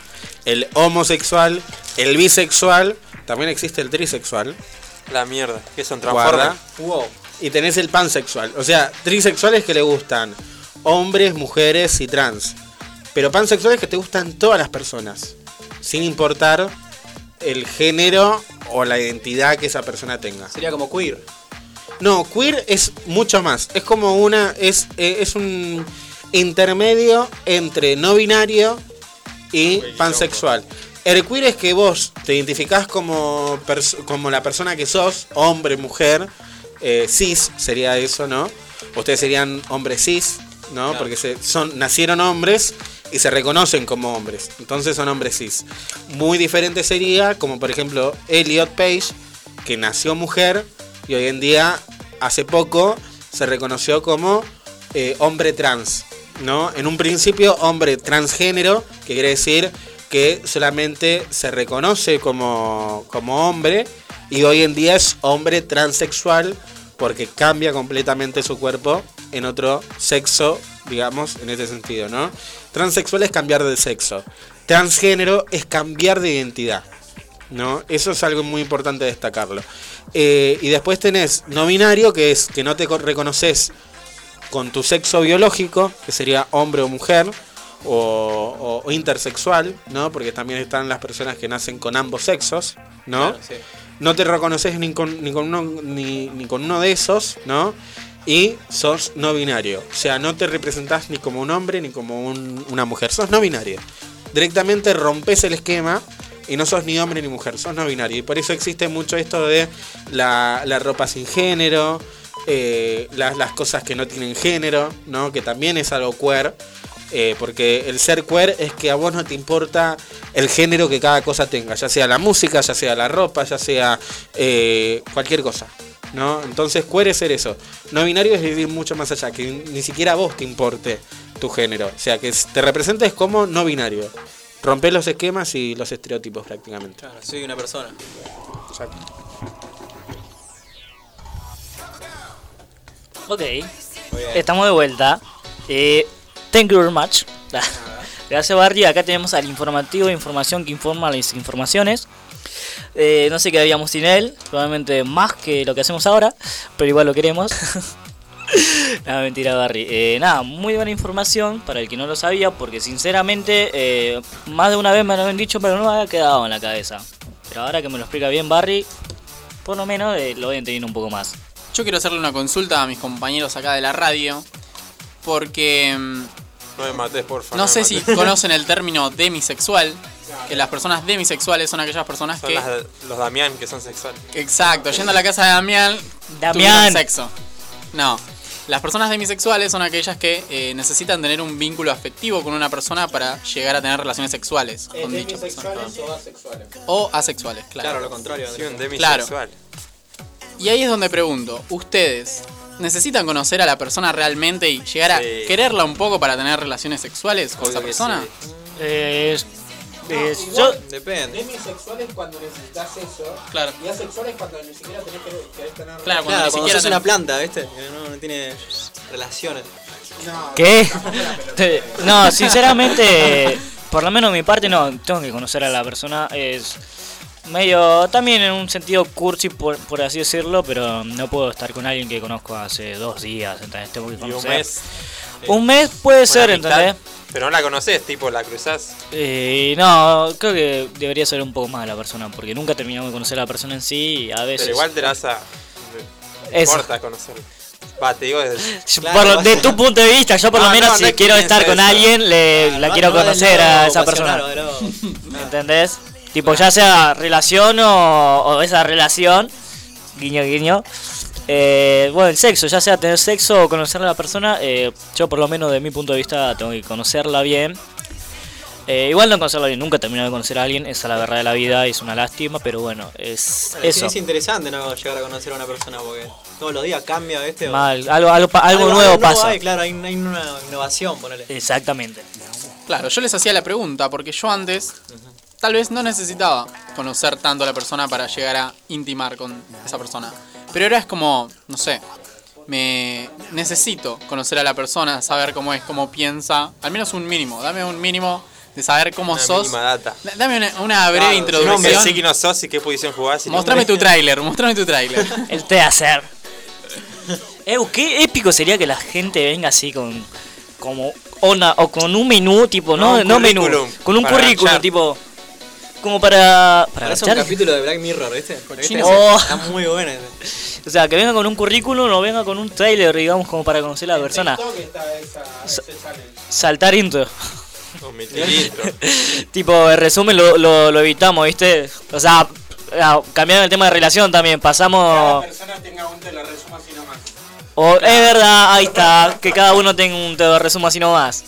el homosexual, el bisexual, también existe el trisexual, La mierda. Que son guarda, transformers. Wow. Y tenés el pansexual. O sea, trisexuales que le gustan hombres, mujeres y trans. Pero pansexuales que te gustan todas las personas, sin importar el género o la identidad que esa persona tenga. Sería como queer. No, queer es mucho más. Es como una. Es, eh, es un intermedio entre no binario y pansexual. El queer es que vos te identificás como, pers- como la persona que sos, hombre, mujer, eh, cis sería eso, ¿no? Ustedes serían hombres cis, ¿no? Claro. Porque se, son, nacieron hombres y se reconocen como hombres. Entonces son hombres cis. Muy diferente sería como por ejemplo Elliot Page, que nació mujer y hoy en día, hace poco, se reconoció como eh, hombre trans, ¿no? En un principio, hombre transgénero, que quiere decir que solamente se reconoce como, como hombre y hoy en día es hombre transexual porque cambia completamente su cuerpo en otro sexo, digamos, en ese sentido, ¿no? Transexual es cambiar de sexo. Transgénero es cambiar de identidad. ¿no? Eso es algo muy importante destacarlo. Eh, y después tenés no binario, que es que no te co- reconoces con tu sexo biológico, que sería hombre o mujer, o intersexual, ¿no? Porque también están las personas que nacen con ambos sexos, ¿no? Claro, sí. No te reconoces ni con, ni, con uno, ni, ni con uno de esos, ¿no? Y sos no binario. O sea, no te representás ni como un hombre ni como un- una mujer. Sos no binario. Directamente rompes el esquema y no sos ni hombre ni mujer, sos no binario. Y por eso existe mucho esto de la, la ropa sin género, eh, las, las cosas que no tienen género, ¿no? Que también es algo queer. Eh, porque el ser queer es que a vos no te importa el género que cada cosa tenga, ya sea la música, ya sea la ropa, ya sea eh, cualquier cosa. ¿no? Entonces queer es ser eso. No binario es vivir mucho más allá, que ni siquiera a vos te importe tu género. O sea, que te representes como no binario. Romper los esquemas y los estereotipos prácticamente. Claro, soy una persona. Exacto. Ok, estamos de vuelta. Eh, thank you very much. Gracias Barry, acá tenemos al informativo información que informa las informaciones. Eh, no sé qué habíamos sin él, probablemente más que lo que hacemos ahora, pero igual lo queremos. nada, mentira Barry. Eh, nada, muy buena información para el que no lo sabía, porque sinceramente eh, más de una vez me lo habían dicho, pero no me había quedado en la cabeza. Pero ahora que me lo explica bien Barry, por lo menos eh, lo voy entendiendo un poco más. Yo quiero hacerle una consulta a mis compañeros acá de la radio. Porque mm, No me mates, porfa. no me sé si conocen el término demisexual. Que las personas demisexuales son aquellas personas Son que. las- los Damián que son sexuales. Exacto, yendo a la casa de Damián. Damián. sexo. No. Las personas demisexuales son aquellas que eh, necesitan tener un vínculo afectivo con una persona para llegar a tener relaciones sexuales con dicha persona. o asexuales? O asexuales, claro. Claro, lo contrario. Sí, un Claro. demisexual. Y ahí es donde pregunto, ¿ustedes necesitan conocer a la persona realmente y llegar a Sí. quererla un poco para tener relaciones sexuales con esa Obvio persona? sí. Eh, eh, yo, Depende. Demisexual es cuando necesitas eso. Claro. Y asexual es cuando ni siquiera tenés que querés tener Claro, cuando Claro, ni cuando siquiera sos una planta, ¿viste? Que no, no tiene relaciones. ¿Qué? Te- No, sinceramente, por lo menos mi parte no, tengo que conocer a la persona. Es medio, también en un sentido cursi, por, por así decirlo, pero no puedo estar con alguien que conozco hace dos días, ¿entendés? Tengo que Y un conocer. mes. Un mes puede ser, amistad, ¿entendés? Pero no la conoces, tipo, la cruzás. Eh, no, creo que debería ser un poco más la persona, porque nunca terminamos de conocer a la persona en sí y a veces... Pero igual te la vas a. No importa conocerla. Va, te digo desde. Por de tu punto de vista, yo por lo No, menos no, si no quiero estar con eso. alguien, le, la quiero conocer a esa pasional, persona. ¿Entendés? Tipo, ya sea relación o, o esa relación, guiño, guiño. Eh, bueno, el sexo, ya sea tener sexo o conocer a la persona, eh, yo por lo menos de mi punto de vista tengo que conocerla bien. Eh, igual no conocerla bien, nunca he terminado de conocer a alguien, esa es la verdad de la vida, es una lástima, pero bueno, es Bueno, eso. Es interesante no llegar a conocer a una persona porque todos los días cambia, ¿viste? Mal, algo, algo, pa- algo nuevo pasa. hay, claro, hay, hay una innovación, ponele. Exactamente. Claro, yo les hacía la pregunta porque yo antes tal vez no necesitaba conocer tanto a la persona para llegar a intimar con esa persona. Pero ahora es como, no sé, me necesito conocer a la persona, saber cómo es, cómo piensa, al menos un mínimo, dame un mínimo de saber cómo Una sos. data. Dame una, una breve Claro, introducción. nombre, sí que no sos y qué posición jugás. y Mostrame tu tráiler, mostrame tu tráiler. El te hacer. Eh, qué épico sería que la gente venga así con como ona- o con un menú tipo no No, un no menú con un currículum tipo como para para Parece un capítulo de Black Mirror, ¿viste? ¿Viste? Oh. Está muy bueno. o sea que venga con un currículum o venga con un trailer digamos como para conocer a la persona está esa, saltar intro tipo el resumen lo, lo, lo evitamos viste o sea cambiando el tema de relación también Cada pasamos persona tenga un te lo resumo así nomás. O, es verdad, ahí está, que cada uno tenga un te lo resumo así nomás.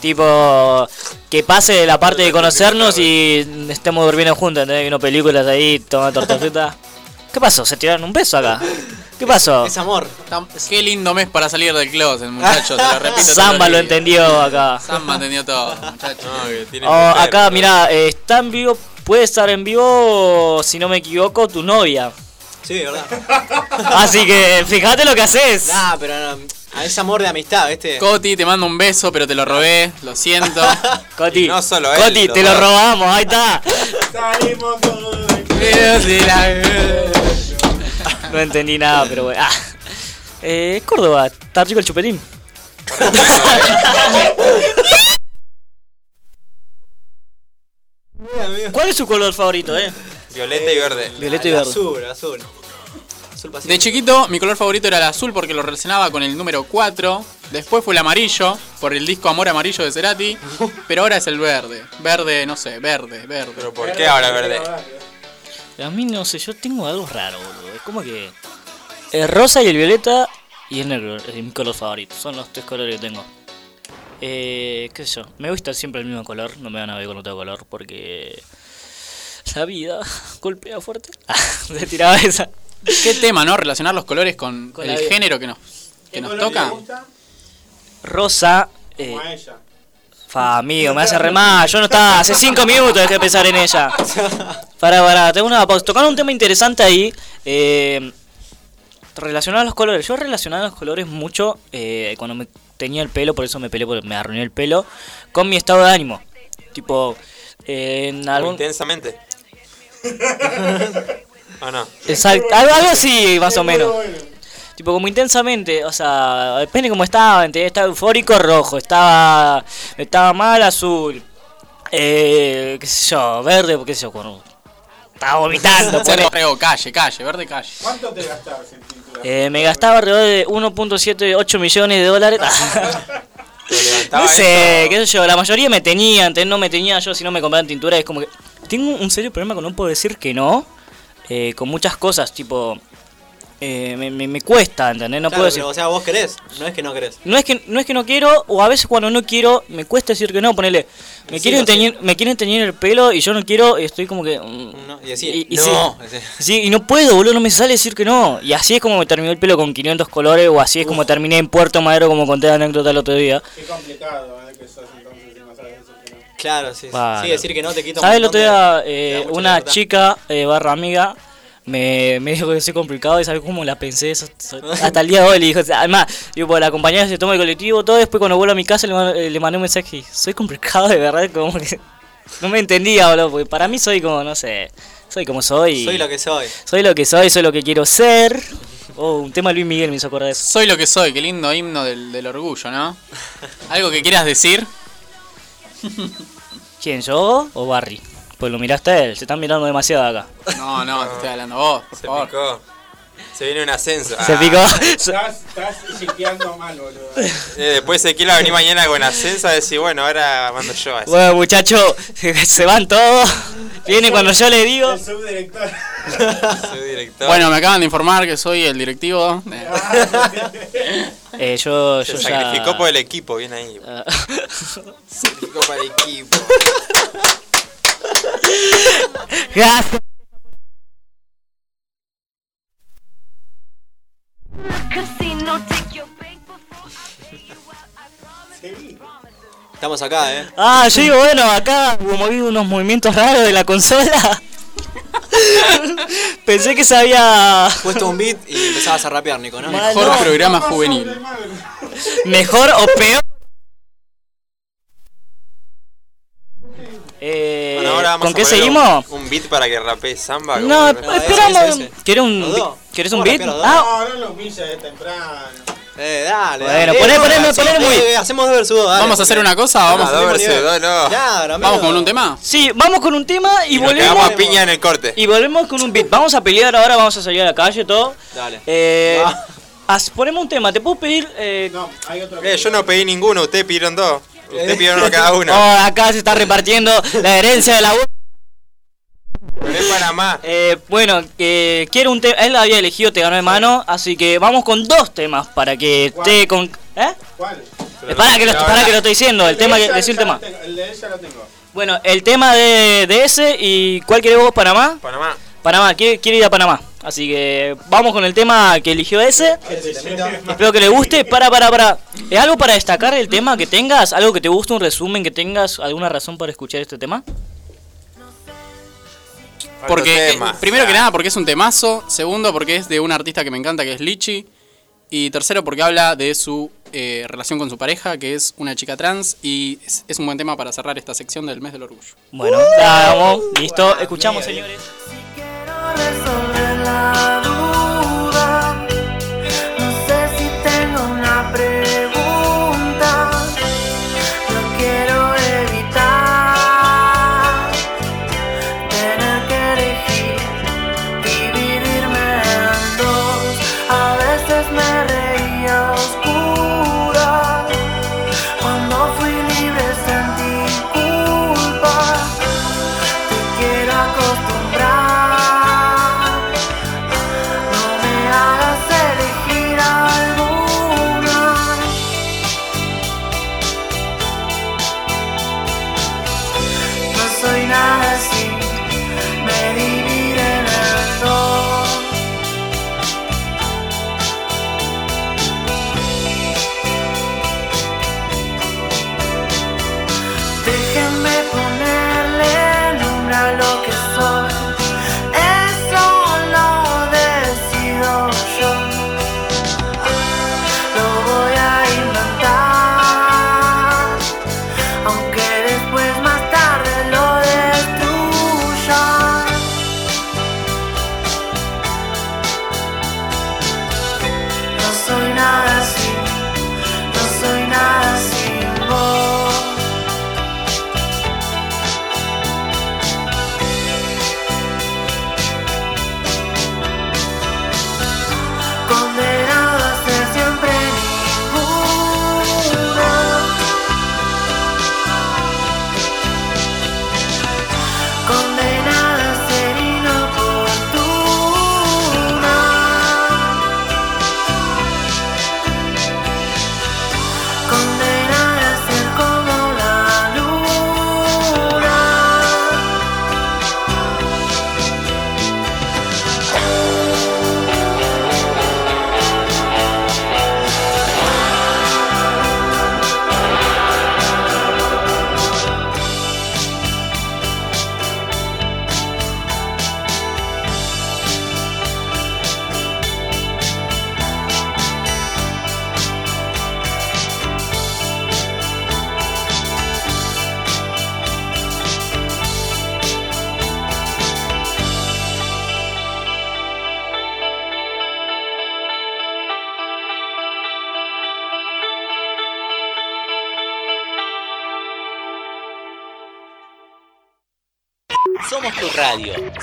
Tipo, que pase la parte de conocernos y estemos durmiendo juntos, ¿entendés? Viendo películas ahí, tomando torta. ¿Qué pasó? ¿Se tiraron un beso acá? ¿Qué pasó? Es amor. Qué lindo mes para salir del closet, muchachos, te lo repito. Samba lo entendió acá. Samba entendió todo, muchachos. No, Oh, acá, ¿no? mirá, eh, está en vivo, puede estar en vivo, si no me equivoco, tu novia. Sí, ¿verdad? Así que fíjate lo que haces. Nah, pero no, a ese amor de amistad, ¿viste? Coti, te mando un beso, pero te lo robé, lo siento. Coti, Y no solo él, Coti, te lo robamos, ahí está. Salimos. No entendí nada, pero bueno. Ah. Eh, Córdoba, está rico el chupetín. ¿Cuál es su color favorito, eh? Violeta y verde. Violeta y El verde. Azul, azul. Azul pacífico. De chiquito, mi color favorito era el azul porque lo relacionaba con el número 4. Después fue el amarillo, por el disco Amor Amarillo de Cerati. Pero ahora es el verde. Verde, no sé, verde, verde. Pero ¿por qué ahora verde? A mí no sé, yo tengo algo raro, boludo. Es como que. El rosa y el violeta y el negro es mi color favorito. Son los tres colores que tengo. Eh, qué sé yo, me gusta siempre el mismo color, no me van a ver con otro color porque la vida golpea fuerte. Se tiraba esa. ¿Qué tema, no? Relacionar los colores con, Con el género que nos, que nos toca. Rosa, eh, Como a ella. fa amigo, me hace re mal, yo no estaba, hace cinco minutos dejé de pensar en ella. Para, para, tengo una pausa. Tocaron un tema interesante ahí. Eh, relacionado a los colores. Yo relacionaba los colores mucho eh, cuando me tenía el pelo, por eso me peleé, porque me arruiné el pelo, con mi estado de ánimo. Tipo, eh, en algún... intensamente. ¿O no? Exacto, algo, algo así, más o menos. Tipo, como intensamente, o sea, depende cómo estaba, ¿entendés? estaba eufórico rojo, estaba estaba mal azul, eh, qué sé yo, verde, qué sé yo, cuando estaba vomitando. Reo, calle, calle, verde calle. ¿Cuánto te gastabas en pintura? Eh, me gastaba alrededor de 1.78 millones de dólares. no sé, qué sé yo, la mayoría me tenían, ¿entendés? no me tenía yo si no me compraban tintura, es como que tengo un serio problema con no puedo decir que no, eh, con muchas cosas, tipo, eh, me, me, me cuesta, ¿entendés? No Claro, puedo decir... pero, o sea, vos querés, no es que no querés. No es que no es que no quiero, o a veces cuando no quiero, me cuesta decir que no, ponele, me Sí, quieren teñir, me quieren teñir el pelo y yo no quiero, y estoy como que mm, No, y decir, y, y no. sí, sí, y no puedo, boludo, no me sale decir que no. Y así es como me terminó el pelo con 500 colores, o así es como terminé en Puerto Madero, como conté la anécdota el otro día. Qué complicado, ¿eh? Que sos Claro, sí. sí. Decir que no te quita un ¿Sabes el otro día? eh, una libertad. chica eh, barra amiga me, me dijo que soy complicado y sabes cómo la pensé eso, so- hasta el día de hoy le dijo, además, tipo, la compañera se toma el colectivo, todo después cuando vuelvo a mi casa le, mando- eh, le mandé un mensaje y soy complicado de verdad, como que no me entendía, boludo, porque para mí soy como, no sé, soy como soy. Soy lo que soy. Soy lo que soy, soy lo que quiero ser. Oh, un tema de Luis Miguel me hizo acordar de eso. Soy lo que soy, qué lindo himno del, del orgullo, ¿no? ¿Algo que quieras decir? ¿Quién, yo o Barry? Pues lo miraste a él, se están mirando demasiado acá. No, no, te estoy hablando vos, por Se favor. picó. Se viene un ascenso. Se Ah. picó. Estás, estás chiqueando mal, boludo. Eh, después se quiere venir mañana con ascenso a decir, bueno, ahora mando yo. así. Bueno, muchachos, se van todos. Viene cuando yo le digo. El subdirector. Soy director. Bueno, me acaban de informar que soy el directivo. Eh, yo, se yo sacrificó ya. por el equipo, bien ahí. Ah. Se sacrificó para el equipo. Gracias. Estamos acá, ¿eh? Ah, yo digo, bueno, acá hubo movido unos movimientos raros de la consola. Pensé que se había. Puesto un beat y empezabas a rapear, Nico, ¿no? Mejor no. programa juvenil. Mejor o peor. Eh, Bueno, ahora vamos ¿Con a qué seguimos? Un, un beat para que rapee samba. No, esperamos. ¿Quieres un. ¿quieres un beat? Ah, No, no lo humilles de temprano. Eh, dale. Bueno, dale. poné, poné, poné muy- Hacemos dos versus dos, dale. Vamos a hacer una cosa, Vamos vamos a nivel. dos, no. Vamos con un tema. sí, vamos con un tema y, Y nos volvemos. quedamos a piña en el corte. Y volvemos con un beat. Vamos a pelear ahora, vamos a salir a la calle, todo. Dale. Eh, ponemos un tema, ¿te puedo pedir? Eh, No, hay otro. Eh, yo no pedí ninguno, ustedes pidieron dos. Ustedes pidieron uno cada uno. oh, acá se está repartiendo la herencia de la es Panamá. Eh, bueno, eh, quiero un tema. Él había elegido Te ganó de mano, así que vamos con dos temas para que esté con. ¿Eh? ¿Cuál? Eh, para que lo, para que lo estoy diciendo, el de tema que decir el tema. tengo, El de ella lo tengo. Bueno, el tema de, de ese y ¿cuál querés vos, Panamá? Panamá. Panamá, quiere, quiere ir a Panamá. Así que vamos con el tema que eligió ese. Espero que le guste. Para, para, para. ¿Es algo para destacar el tema que tengas? ¿Algo que te guste, un resumen que tengas? ¿Alguna razón para escuchar este tema? Porque, Alto eh, tema. primero que nada, porque es un temazo. Segundo, porque es de un artista que me encanta, que es Lichi. Y tercero, porque habla de su eh, relación con su pareja, que es una chica trans. Y es, es un buen tema para cerrar esta sección del mes del orgullo. Bueno, ya vamos. Listo. Escuchamos, señores. resolver la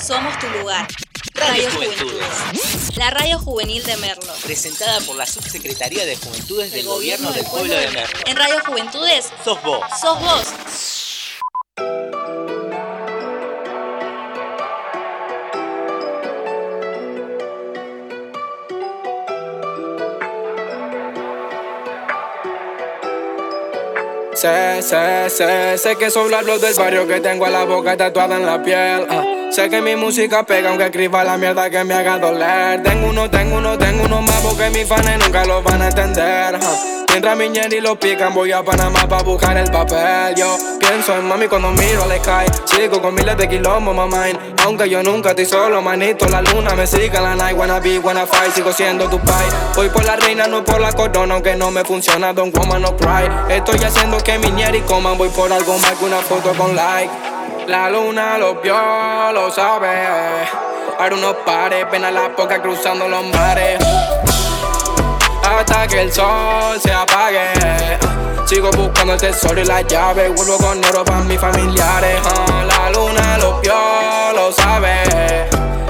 Somos tu lugar. Radio Radio Juventudes. La radio juvenil de Merlo. Presentada por la Subsecretaría de Juventudes del Gobierno del Pueblo de Merlo. En Radio Juventudes Sos vos. sos vos. Sé, sé, sé, sé que son los del barrio que tengo a la boca tatuada en la piel. ah. Sé que mi música pega aunque escriba la mierda que me haga doler. Tengo uno, tengo uno, tengo uno más porque mis fans nunca lo van a entender. Mientras mi y lo pican, voy a Panamá para buscar el papel. Yo pienso en mami cuando miro al sky. Sigo con miles de kilómetros, mamá. Aunque yo nunca estoy solo, manito. La luna me sigue la night. Wanna be, wanna fight. Sigo siendo tu pai. Voy por la reina, no por la corona. Aunque no me funciona, don't woman, no cry. Estoy haciendo que mi y coman. Voy por algo más que una foto con like. La luna lo vio, lo sabe. Ahora unos pares, pena la poca cruzando los mares. Hasta que el sol se apague. Sigo buscando el tesoro y la llave. Vuelvo con oro para mis familiares. ah. La luna lo vio, lo sabe.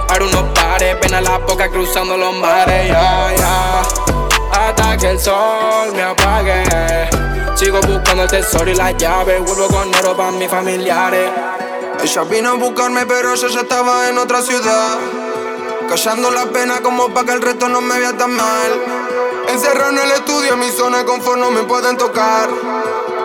Ahora unos pares, pena la poca cruzando los mares. ya, ya. Hasta que el sol me apague. Sigo buscando el tesoro y la llave. Vuelvo con oro para mis familiares. Ella vino a buscarme, pero yo ya estaba en otra ciudad. Callando la pena como pa' que el resto no me vea tan mal. Encerrado en el estudio, en mi zona de confort no me pueden tocar.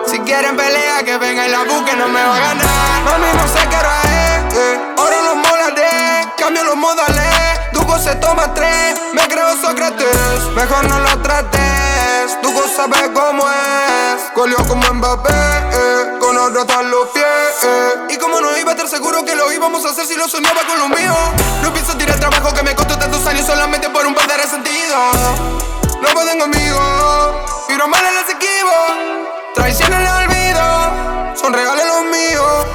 Si quieren pelea, que venga y la busquen, no me va a ganar. Mami, no sé qué hora es. eh. Ahora los molaré, cambio los modales. Se toma tres, me creo Sócrates. Mejor no lo trates, Dugo sabe cómo es. Goleó como Mbappé, eh. con oro hasta los pies. eh. Y como no iba a estar seguro que lo íbamos a hacer si lo soñaba con lo mío. No pienso tirar trabajo que me costó tantos años solamente por un par de resentidos. No pueden conmigo, vibro mal el esquivo. Traición en el olvido, son regalos los míos.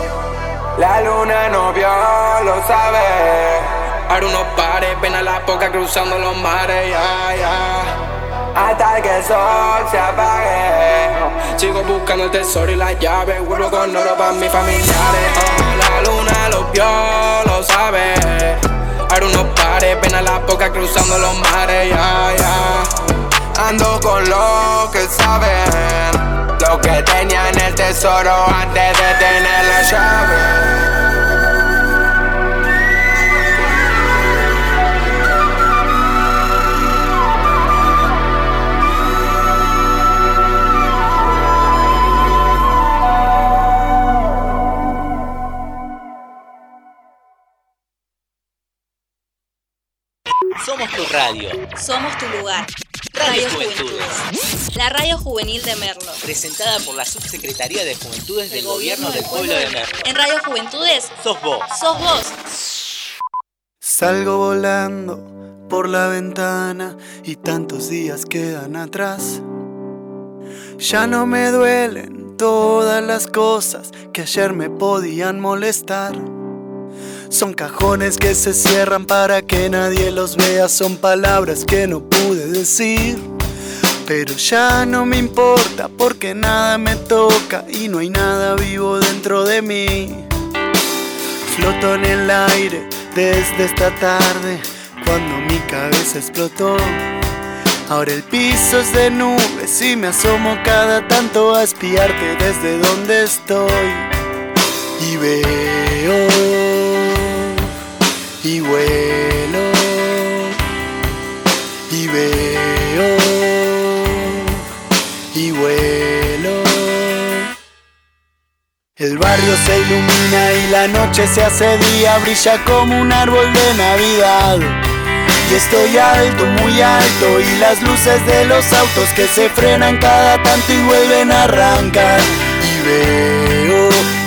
La luna no vio, lo sabe. Ahora unos pares, pena la poca cruzando los mares, ya, ya. Hasta que el sol se apague. Sigo buscando el tesoro y la llave. Vuelvo con oro para mis familiares. ah. La luna lo vio, lo sabe. Ahora unos pares, pena la poca cruzando los mares, ya, ya. Ando con los que saben lo que tenían el tesoro antes de tener la llave. Radio. Somos tu lugar. Radio Radio Juventudes. Juventudes. La radio juvenil de Merlo. Presentada por la Subsecretaría de Juventudes del Gobierno del Pueblo de Merlo. En Radio Juventudes Sos vos. sos vos. Salgo volando por la ventana y tantos días quedan atrás. Ya no me duelen todas las cosas que ayer me podían molestar. Son cajones que se cierran para que nadie los vea, son palabras que no pude decir. Pero ya no me importa porque nada me toca y no hay nada vivo dentro de mí. Floto en el aire desde esta tarde cuando mi cabeza explotó. Ahora el piso es de nubes y me asomo cada tanto a espiarte desde donde estoy. Y veo y vuelo y veo y vuelo. El barrio se ilumina y la noche se hace día, brilla como un árbol de Navidad. Y estoy alto, muy alto, y las luces de los autos que se frenan cada tanto y vuelven a arrancar. Y veo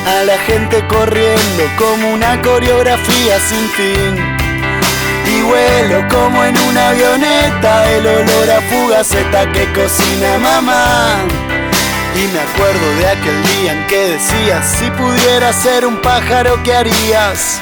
a la gente corriendo como una coreografía sin fin. Y vuelo como en una avioneta, el olor a fugaceta que cocina mamá. Y me acuerdo de aquel día en que decías, si pudieras ser un pájaro, ¿qué harías?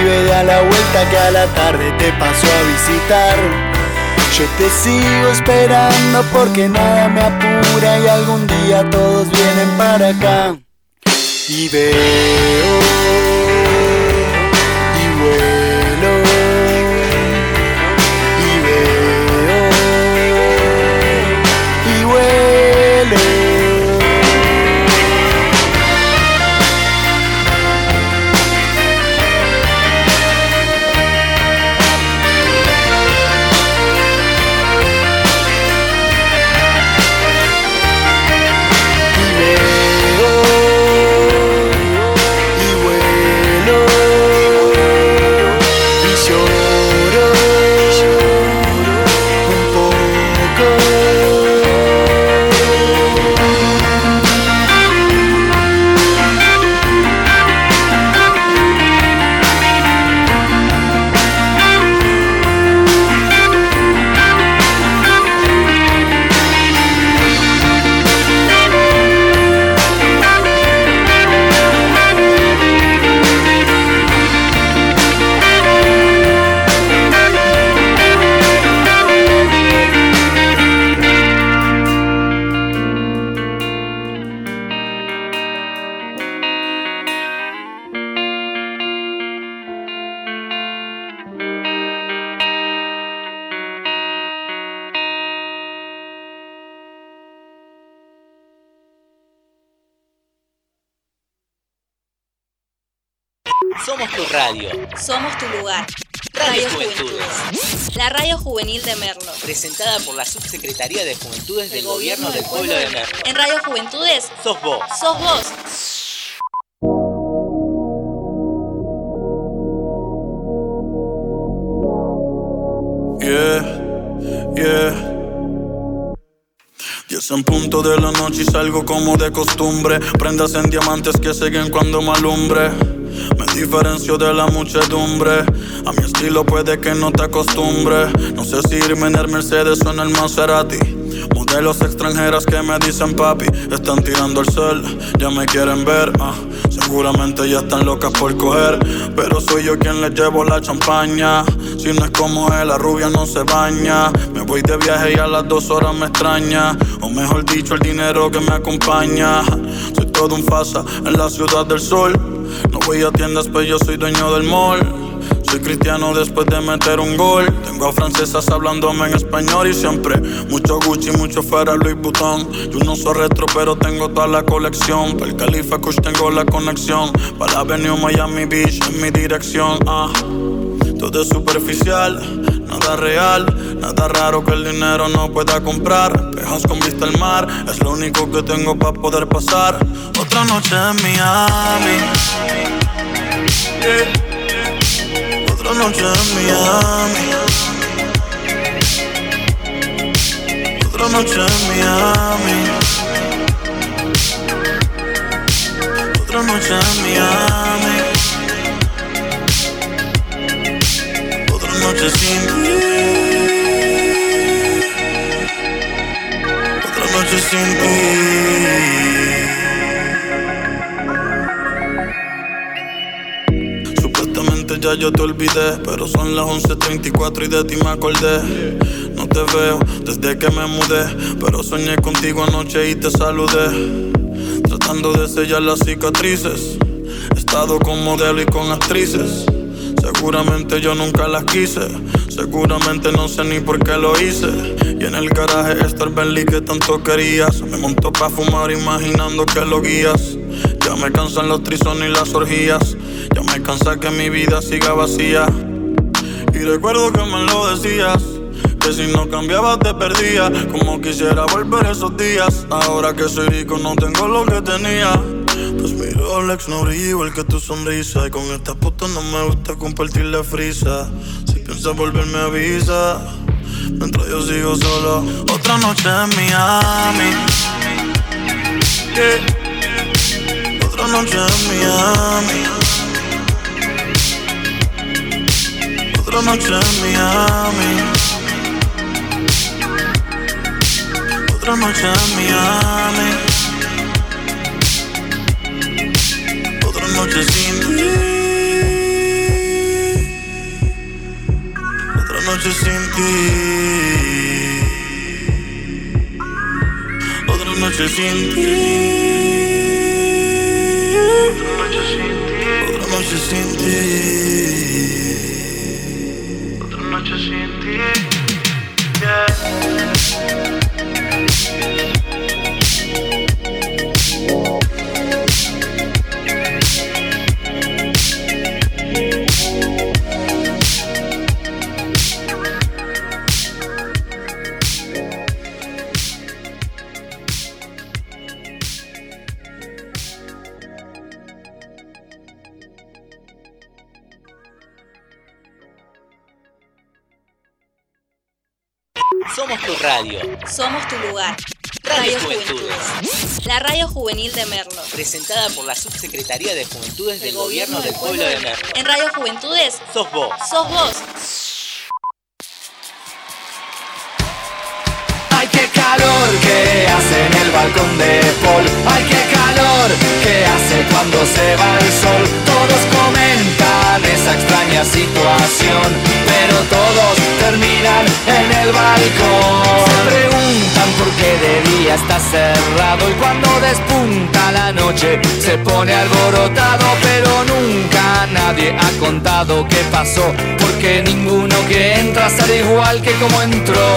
pibe de a la vuelta que a la tarde te pasó a visitar. Yo te sigo esperando porque nada me apura y algún día todos vienen para acá. Y veo Somos tu lugar. Radio Radio Juventudes. Juventudes. La radio juvenil de Merlo. Presentada por la Subsecretaría de Juventudes del Gobierno del Pueblo de Merlo. En Radio Juventudes Sos vos. sos vos. Yeah, yeah. Diez en punto de la noche y salgo como de costumbre. Prendas en diamantes que siguen cuando me alumbre. Me diferencio de la muchedumbre. A mi estilo puede que no te acostumbre. No sé si irme en el Mercedes o en el Maserati. Modelos extranjeras que me dicen papi, están tirando el sol, ya me quieren ver. Seguramente ya están locas por coger, pero soy yo quien les llevo la champaña. Si no es como él, la rubia no se baña. Me voy de viaje y a las dos horas me extraña. O mejor dicho, el dinero que me acompaña. Todo un fasa en la ciudad del sol. No voy a tiendas, pero yo soy dueño del mall. Soy cristiano después de meter un gol. Tengo a francesas hablándome en español y siempre mucho Gucci, mucho fuera Louis Vuitton. Yo no soy retro, pero tengo toda la colección. Para el Califa Kush tengo la conexión. Para la Avenue Miami Beach en mi dirección. Ah. Todo es superficial, nada real, nada raro que el dinero no pueda comprar. Pejas con vista al mar, es lo único que tengo para poder pasar. Otra noche en Miami. Yeah. Otra noche en Miami. Otra noche en Miami. Otra noche en Miami. Otra noche sin ti. Otra noche sin ti. Supuestamente ya yo te olvidé, pero son las 11.34 y de ti me acordé. No te veo desde que me mudé, pero soñé contigo anoche y te saludé. Tratando de sellar las cicatrices. He estado con modelo y con actrices. Seguramente yo nunca las quise. Seguramente no sé ni por qué lo hice. Y en el garaje está el Bentley que tanto querías. Me montó pa' fumar imaginando que lo guías. Ya me cansan los trisones y las orgías. Ya me cansa que mi vida siga vacía. Y recuerdo que me lo decías. Que si no cambiabas te perdía. Como quisiera volver esos días. Ahora que soy rico no tengo lo que tenía. Pues mi Rolex no brilla igual que tu sonrisa. Y con esta puta no me gusta compartir la frisa. Si piensa volver me avisa. Mientras yo sigo solo. Otra noche en Miami. Yeah. Otra noche en Miami. Otra noche en Miami. Otra noche en Miami. Otra noche sin ti. Otra noche sin ti. Otra noche sin ti. Otra noche sin ti. Otra noche sin ti. Somos radio. Somos tu lugar. Radio Radio Juventudes. Juventudes. La radio juvenil de Merlo. Presentada por la Subsecretaría de Juventudes del Gobierno del Pueblo de Merlo. En Radio Juventudes Sos vos. sos vos. Ay, qué calor que hace en el balcón de Paul. Ay, qué calor que hace cuando se va el sol. Todos comentan esa extraña situación, terminan en el balcón. Se preguntan por qué de día está cerrado y cuando despunta la noche se pone alborotado, pero nunca nadie ha contado qué pasó, porque ninguno que entra sale igual que como entró.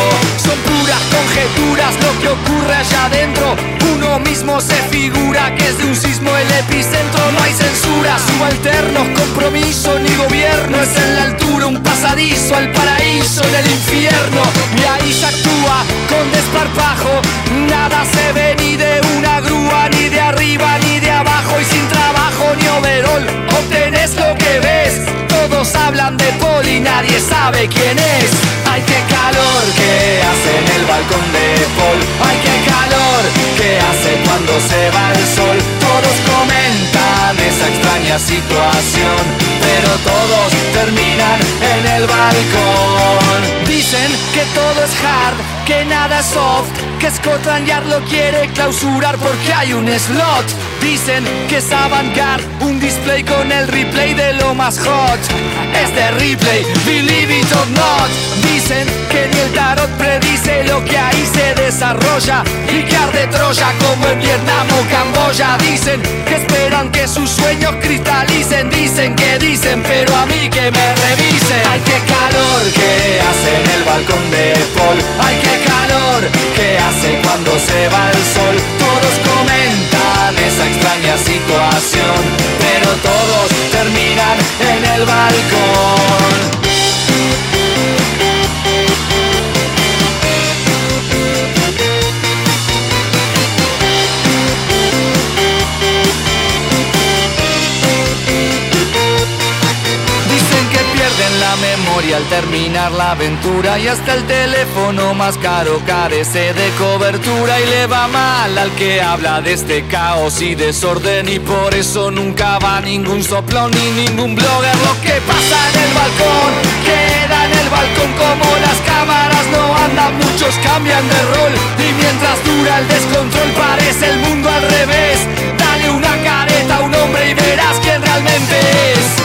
Son puras conjeturas lo que ocurre allá adentro. Uno mismo se figura que es de un sismo el epicentro. No hay censura, subalternos, compromiso ni gobierno. Es en la altura un pasadizo al paraíso en el infierno. Y ahí se actúa con desparpajo. Nada se ve ni de una grúa, ni de arriba, ni de abajo. Y sin trabajo overol, obtenés lo que ves. Todos hablan de Paul y nadie sabe quién es. Ay, qué calor que hace en el balcón de Paul. Ay, qué calor que hace cuando se va el sol. Todos comentan esa extraña situación, pero todos terminan en el balcón. Dicen que todo es hard, que nada soft, que Scotland Yard lo quiere clausurar porque hay un slot. Dicen que es avant-garde, un display con el replay de lo más hot. Es de replay, believe it or not. Dicen que ni el tarot predice lo que ahí se desarrolla y que Troya como en Vietnam o Camboya. Dicen que esperan que sus sueños cristalicen. Dicen que dicen, pero a mí que me revisen. Ay, qué calor que hace en el balcón de Paul. Ay, calor que hace cuando se va el sol. Todos comentan esa extraña situación, pero todos terminan en el balcón. Memoria al terminar la aventura y hasta el teléfono más caro carece de cobertura y le va mal al que habla de este caos y desorden y por eso nunca va ningún soplón ni ningún blogger. Lo que pasa en el balcón queda en el balcón como las cámaras no andan, muchos cambian de rol y mientras dura el descontrol parece el mundo al revés. Dale una careta a un hombre y verás quién realmente es.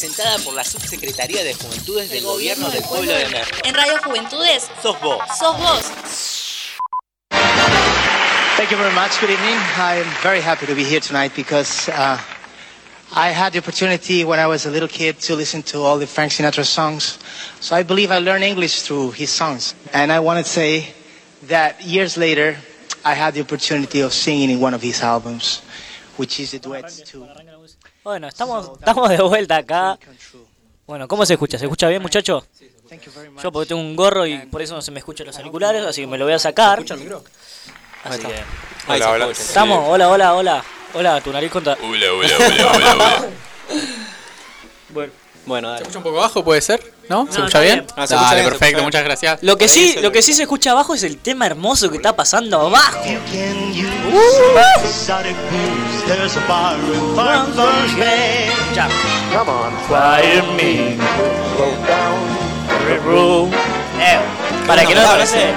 Presentada por la Subsecretaría de Juventudes del Gobierno del Pueblo de Merlo. En Radio Juventudes Sos vos. sos vos. Thank you very much. Good evening. I am very happy to be here tonight because uh, I had the opportunity when I was a little kid to listen to all the Frank Sinatra songs. So I believe I learned English through his songs. And I want to say that years later, I had the opportunity of singing in one of his albums, which is the duets to. Bueno, estamos, estamos de vuelta acá. Bueno, ¿cómo se escucha? ¿Se escucha bien, muchacho? Yo porque tengo un gorro y por eso no se me escuchan los auriculares, así que me lo voy a sacar. Así que- Hola, hola. Estamos, hola, hola, hola. Hola, tu nariz contra. Hola, hola, hola, hola, hola. Bueno. Bueno, ¿Se dale. escucha un poco bajo, puede ser? ¿No? ¿Se No, escucha está bien? bien. Ah, se escucha bien, se perfecto, bien. muchas gracias. Lo que sí, lo se- que sí se escucha abajo es el tema hermoso que está pasando abajo. Ya. Fire me. Para que no lo conoce.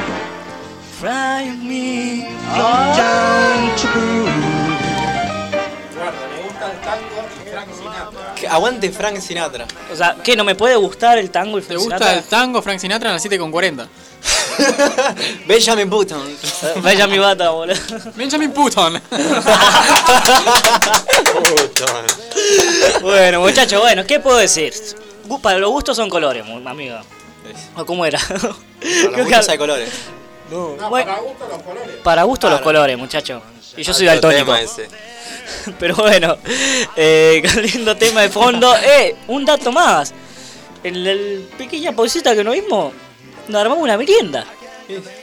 Aguante Frank Sinatra. O sea, ¿qué? ¿No me puede gustar el tango y ¿Te gusta el tango Frank Sinatra en las 7 con 40? Benjamin Button. Mi bata, boludo. Benjamin Button. Bueno, muchachos, bueno, ¿qué puedo decir? Para los gustos son colores, amigo. ¿O cómo era? Para los gustos hay colores. Bueno, para gusto los colores, muchachos. Y yo soy Alto daltónico. Pero bueno, eh, lindo tema de fondo. Eh, un dato más. En la pequeña pausita que nos vimos, nos armamos una merienda.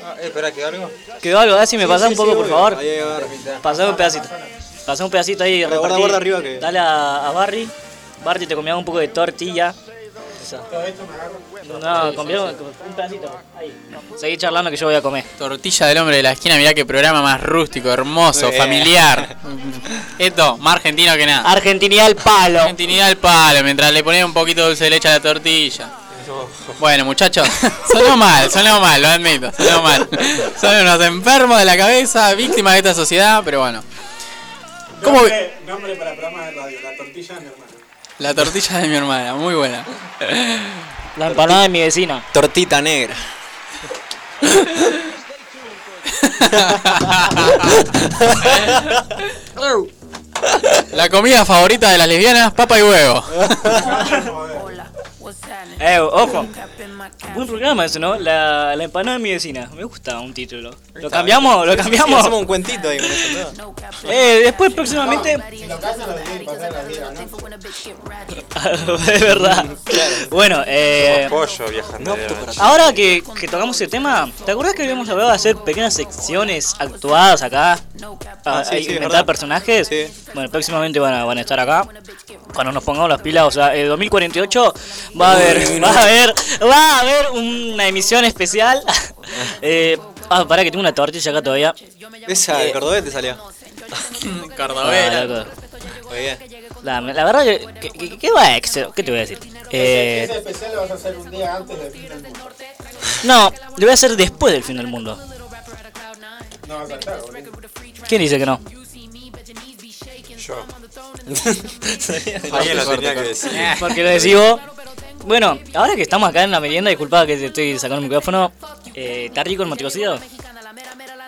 Ah, eh, espera, ¿quedó algo? Quedó algo, así me Sí, pasás sí, un poco, sí, por obvio. favor. A ver. Pasame un pedacito. Pasame un pedacito ahí. Guarda, repartí. guarda arriba que- Dale a, a Barry. Barry te comía un poco de tortilla. No, comía un pedacito. Ahí. Seguí charlando que yo voy a comer. Tortilla del hombre de la esquina, mirá qué programa más rústico, hermoso, familiar. Esto, más argentino que nada. Argentinidad al palo. Argentinidad al palo, mientras le ponía un poquito de dulce de leche a la tortilla. Bueno, muchachos, sonó mal, sonó mal, lo admito, sonó mal. Son unos enfermos de la cabeza, víctimas de esta sociedad, pero bueno. ¿Cómo Nombre, nombre para programa de radio, la tortilla hermano. La tortilla de mi hermana, muy buena. La empanada de mi vecina. Tortita negra. La comida favorita de las lesbianas, papa y huevo. Eh, ojo. Buen programa ese, ¿no? La, la empanada de mi vecina. Me gusta un título. ¿Lo cambiamos? ¿Lo Sí, cambiamos? hacemos un cuentito ahí con eso. ¿no? Eh, después próximamente. es verdad. Bueno, eh. Pollo viajando. Ahora que, que tocamos el tema, ¿te acordás que habíamos hablado de hacer pequeñas secciones actuadas acá? Ah, sí, sí, inventar personajes. Sí. Bueno, próximamente van a, van a estar acá. Cuando nos pongamos las pilas, o sea, el 2048 va a haber, va a haber, va a haber una emisión especial. eh, ah, pará que tengo una tortilla acá todavía. Esa de Cordobés te salió. Ah, loco. Muy bien. La, la verdad que, que, que- que va a Excel, ¿qué te voy a decir? Eh, Ese especial lo vas a hacer un día antes del fin del mundo. no, lo voy a hacer después del fin del mundo. No vas a estar, boludo. ¿Quién dice que no? Yo. Alguien lo tenía que decir. Porque lo decís vos. Bueno, ahora que estamos acá en la merienda, disculpa que te estoy sacando el micrófono. Eh, ¿Está rico el moticocido?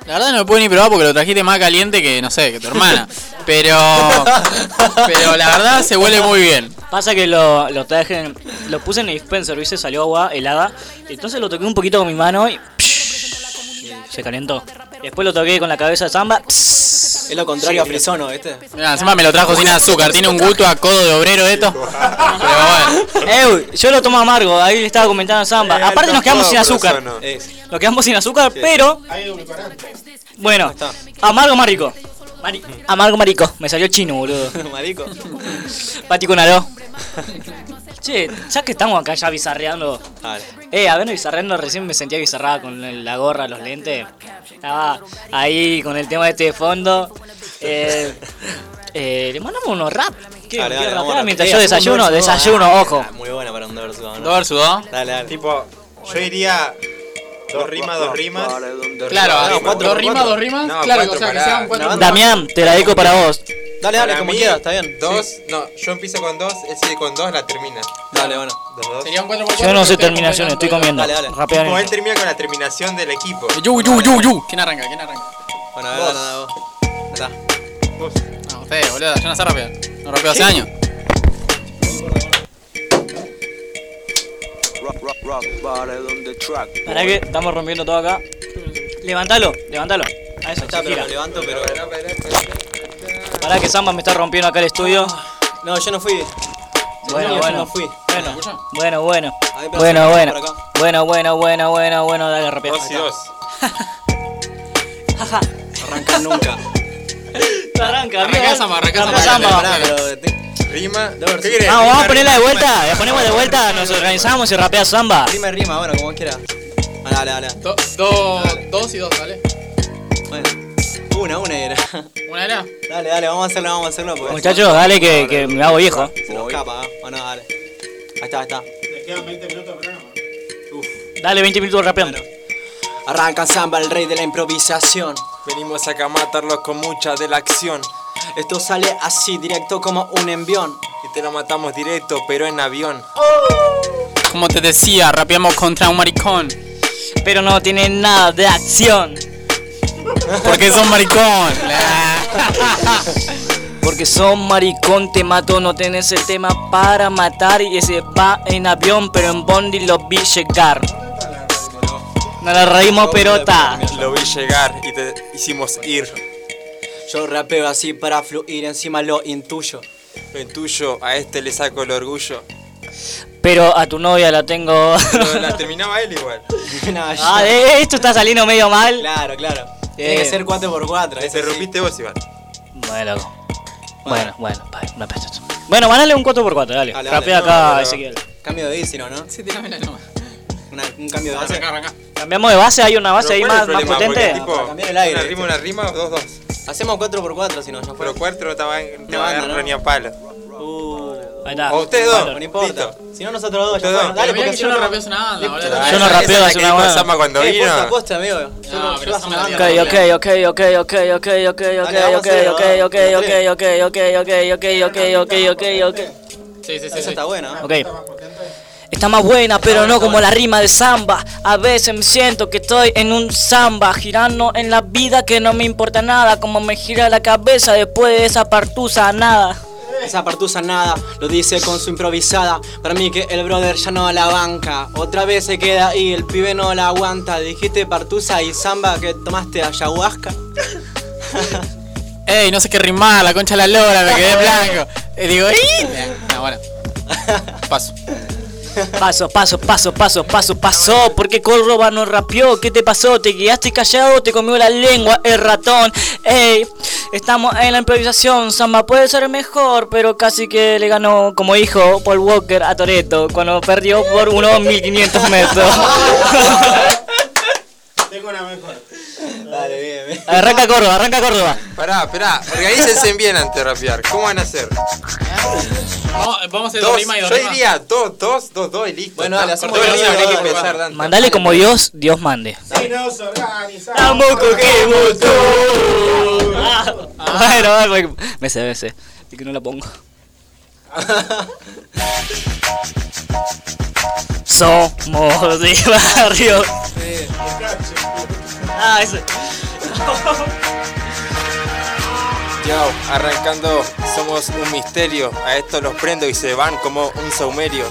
La verdad no lo puedo ni probar porque lo trajiste más caliente que, no sé, que tu hermana. Pero, pero la verdad se huele muy bien. Pasa que lo, lo traje, lo puse en el dispenser, ¿viste? Salió agua helada. Entonces lo toqué un poquito con mi mano y, y se calentó. Después lo toqué con la cabeza de samba. Es lo contrario a Frisono, ¿viste? Mirá, encima me lo trajo sin azúcar. Tiene un gusto a codo de obrero esto. Pero bueno. Ew, yo lo tomo amargo, ahí le estaba comentando a Samba. Eh, Aparte nos quedamos sin azúcar. Es. Nos quedamos sin azúcar, pero Hay edulcorante. bueno, amargo más rico. Mari- amargo marico, me salió chino, boludo. Marico. Pati con. Che, ya que estamos acá ya bizarreando. Eh, a ver, bizarreando, recién me sentía bizarrada con el- la gorra, los lentes. Estaba ahí con el tema este de fondo. Eh, eh, le mandamos unos rap. ¿Qué? Dale, ¿Qué dale, vamos a- mientras Eh, yo un desayuno? verso, Desayuno, ah, ojo. Muy buena para un. ¿no? Dos versus dos. Dale, dale. Tipo, yo iría Dos rimas, dos rimas. Claro, dos rimas, dos rimas. No, claro, cuatro, o sea, que pará. sean cuatro. Damián, te la dedico para vos. Dale, dale, Para como mí, quieras, está bien. Dos, no, yo empiezo con dos, él sigue con dos, la termina. Dale, bueno. Dos, dos. Serían cuatro por Yo no sé terminaciones, estoy comiendo. Dale, dale. Como él termina con la terminación del equipo. Yu, yu, yu, yu. ¿Quién arranca? ¿Quién arranca? Bueno, a ver, Vos. dale, vos. Dale. Vos. No, ustedes, boludo. Yo no sé rapear. No rapeo hace años. Para que estamos rompiendo todo acá. Levántalo, levántalo. A eso, Está, pero gira. lo levanto, pero. Pará que Samba me está rompiendo acá el estudio. No, yo no fui. Bueno, bueno. no fui. Bueno, bueno, bueno. Bueno, bueno. Bueno, bueno, bueno, bueno, bueno, dale rápido. Dos y dos. Arrancan nunca. Arranca, Arranca. Samba, arranca Arranca Samba. Te- Rima. ¿Qué querés? Vamos, vamos a Rima, ponerla de rima, vuelta. La ponemos de vuelta, nos organizamos y rapea Samba. Rima y rima, bueno, como quieras. Bueno, dale, dale. Do- do- dos y dos, dale. Una, una era. ¿Una era? Dale, dale, vamos a hacerlo, vamos a hacerlo. Porque Muchachos, dale que, que me hago viejo. Se nos escapa, ¿eh? Bueno, dale. Ahí está, ahí está. Le quedan 20 minutos de programa. Dale 20 minutos rapeando. Arranca Samba, el rey de la improvisación. Venimos acá a matarlos con mucha de la acción. Esto sale así, directo como un envión. Y te lo matamos directo, pero en avión. Como te decía, rapeamos contra un maricón. Pero no tiene nada de acción. Porque son maricón. Porque son maricón, te mato, no tenés el tema para matar y ese va en avión, pero en Bondi lo vi llegar. No la reímos, pero está. Lo vi llegar y te hicimos ir. Yo rapeo así para fluir, encima lo intuyo. En tuyo, a este le saco el orgullo. Pero a tu novia la tengo. Pero la terminaba él igual. No, yo- ah, esto está saliendo medio mal. Claro, claro. Tiene que ser 4x4. Te rompiste vos igual. Bueno, bueno, bueno, pa- no pasa eso. Bueno, mandale un 4x4, dale. Dale, Rapea dale. acá, No, Ezequiel. Cambio de bici, ¿no? ¿no? Sí, tirámela nomás. Una- un cambio de base. Arranca, arranca. Cambiamos de base, hay una base ahí ¿cuál es más, más potente. Porque, tipo, Para cambiar el aire, Una rima, una rima o dos, dos. Hacemos 4x4 si no, ya fue. Pero cuatro no te va, te No va a agarrar ¿no? ni a palo. Uh, Ahí. O ustedes dos, no importa. Si no, nosotros dos. Ustedes Dale, porque yo no rapeo hace una banda, boludo. Yo no rapeo hace una banda. Cuando Eh, vino. posta, posta, amigo. Yo No. Ok, ok, ok, ok, ok, ok, ok, ok, ok, ok, ok, ok, ok, ok, ok, ok, ok, ok, ok, ok. Sí, sí, sí. Está buena. ¿eh? Ok. Está más buena, pero no como la rima de samba. A veces me siento que estoy en un samba, girando en la vida que no me importa nada, como me gira la cabeza después de esa partusa, nada. Esa partusa nada, lo dice con su improvisada. Para mí que el brother ya no la banca. Otra vez se queda ahí, el pibe no la aguanta. Dijiste partusa y samba que tomaste ayahuasca. Ey, no sé qué rimar, la concha de la lora, me quedé blanco. Y digo, ¡ih! No, bueno. Paso. Paso, paso, paso, paso, paso, paso. Porque Córdoba no rapeó. ¿Qué te pasó? ¿Te quedaste callado? ¿Te comió la lengua el ratón? Ey, estamos en la improvisación. Samba puede ser mejor, pero casi que le ganó, como dijo Paul Walker a Toreto cuando perdió por unos 1500 metros. Tengo una mejor. Arranca Córdoba, arranca Córdoba. Pará, esperá, organícense bien antes de rapear. ¿Cómo van a hacer? Vamos, vamos a hacer dos Dos, rimas y dos yo rimas. diría dos, dos, dos, dos y listo. Bueno, dale, hacemos Dos dos, rimas, dos, no hay que dos, pensar dos. tanto. Mandale como Dios, Dios mande. Si nos organizamos. Tampoco que votó. Ah, Bueno, bueno, me sé, me sé. Y que no la pongo. Somos de barrio. Ah, isso. Yo, arrancando, somos un misterio. A esto los prendo y se van como un saumerio.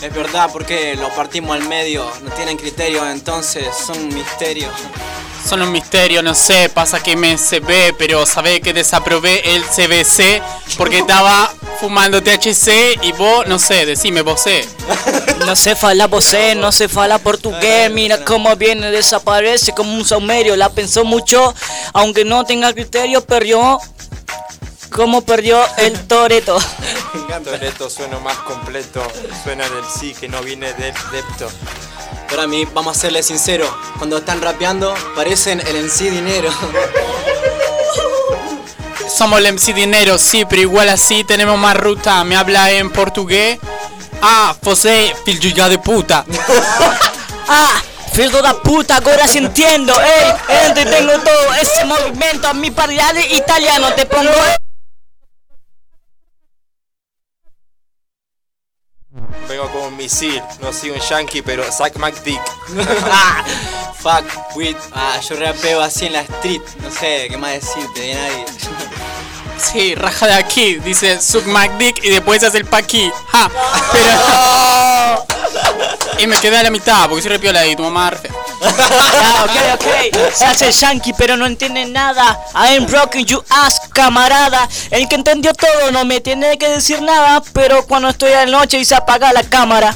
Es verdad, porque lo partimos al medio. No tienen criterio, entonces son un misterio. Son un misterio, no sé, pasa que me se ve, pero sabe que desaprobé el CBC porque estaba fumando THC y vos, no sé, decime, vos sé. No se fala vocé, no se fala portugués. Mira cómo viene, desaparece como un saumerio. La pensó mucho, aunque no tenga criterio, perdió. Como perdió el Toreto. Toreto suena más completo. Suena del sí que no viene del depto. Pero a mí, vamos a serle sincero, cuando están rapeando, parecen el en sí dinero. Somos el MC Dinero, sí, pero igual así tenemos más ruta. Me habla en portugués. Ah, você, filho de puta. Ah, Filho da puta, agora se entiendo, ey, ente, tengo todo ese movimiento, a mi parlare italiano, te pongo... Vengo como un misil, no soy un yankee, pero Zack McDick. Fuck with. Ah, yo rapeo así en la street. No sé qué más decirte de nadie. Sí, raja de aquí, dice Suck McDick y después hace el paqui. Ja, pero. y me quedé a la mitad porque soy repiola y tu mamá fea. Ah, ok, ok. Se hace yankee, pero no entiende nada. I'm broken you ass, camarada. El que entendió todo no me tiene que decir nada. Pero cuando estoy a la noche y se apaga la cámara.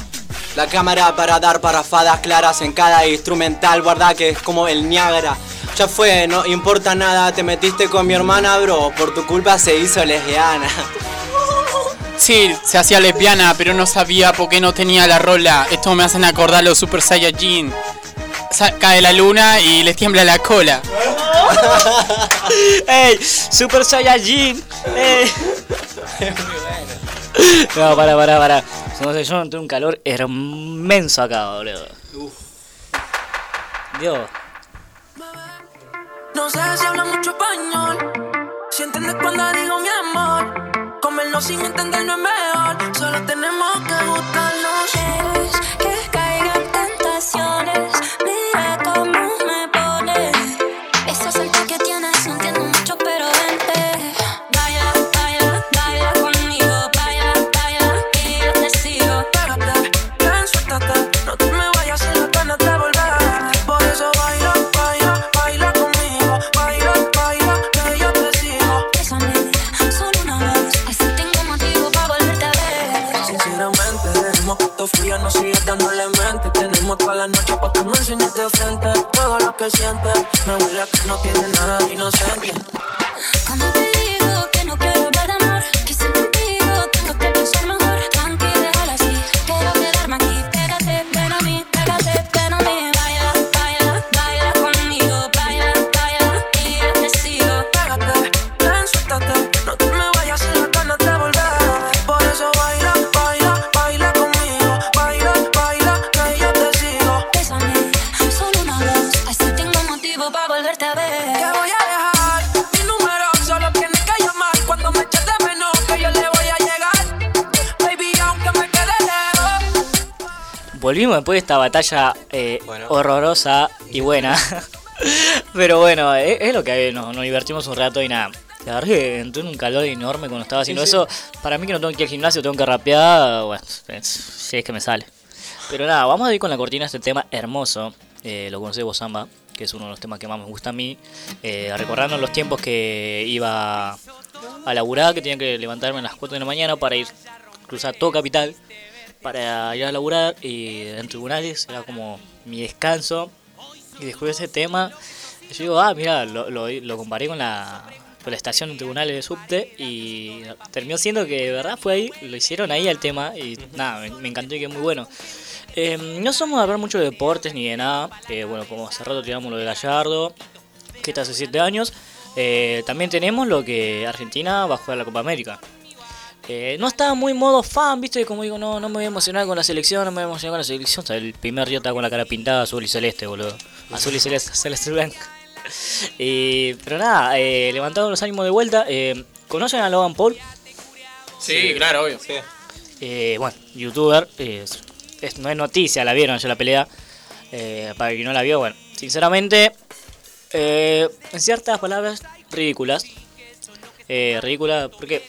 La cámara para dar parafadas claras en cada instrumental, guarda que es como el Niágara. Ya fue, no importa nada, te metiste con mi hermana, bro. Por tu culpa se hizo lesbiana. Sí, se hacía lesbiana, pero no sabía por qué no tenía la rola. Esto me hacen acordar los Super Saiyajin. Sa- Cae la luna y les tiembla la cola. ¡Ey! ¡Super Saiyajin! ¡Ey! No, para, para, para. No sé, yo noté un calor inmenso acá, boludo. Dios. No sé si habla mucho español. Si entiendes cuando digo mi amor. Comerlo sin entenderlo es mejor. Solo tenemos que gustarnos. Dejemos que esto fluya, no sigas dándole mente. Tenemos toda la noche para que me enseñes de frente. Todo lo que sientes, me huele que no tiene nada de inocente. Cuando te después de esta batalla eh, horrorosa y buena. Pero bueno, es, es lo que hay, nos, nos divertimos un rato y nada. La verdad que entré en un calor enorme cuando estaba haciendo Sí, sí. eso. Para mí que no tengo que ir al gimnasio, tengo que rapear, bueno, es- si es que me sale. Pero nada, vamos a ir con la cortina de este tema hermoso. Eh, lo conocí vos, Samba, que es uno de los temas que más me gusta a mí. Eh, recordando los tiempos que iba a laburar, que tenía que levantarme a las 4 de la mañana para ir cruzar todo Capital, para ir a laburar y en tribunales era como mi descanso. Y descubrí ese tema. Y yo digo, ah, mira, lo, lo, lo comparé con la, con la estación de tribunales de subte y terminó siendo que de verdad fue ahí, lo hicieron ahí el tema y nada, me, me encantó y que es muy bueno. Eh, no somos de hablar mucho de deportes ni de nada. Eh, bueno, como hace rato tiramos lo de Gallardo, que está hace 7 años. Eh, también tenemos lo que Argentina va a jugar la Copa América. Eh, no estaba muy modo fan, viste, como digo, no, no me voy a emocionar con la selección, no me voy a emocionar con la selección. O sea, el primer día estaba con la cara pintada azul y celeste, boludo. Azul y celeste, celeste y blanco. Eh, pero nada, eh, levantando los ánimos de vuelta. Eh, ¿Conocen a Logan Paul? Sí, claro, obvio. Eh, bueno, youtuber, es- es- no es noticia, la vieron ya la pelea. Para quien no la vio, bueno, sinceramente, eh, en ciertas palabras, ridículas. Eh, ridícula, porque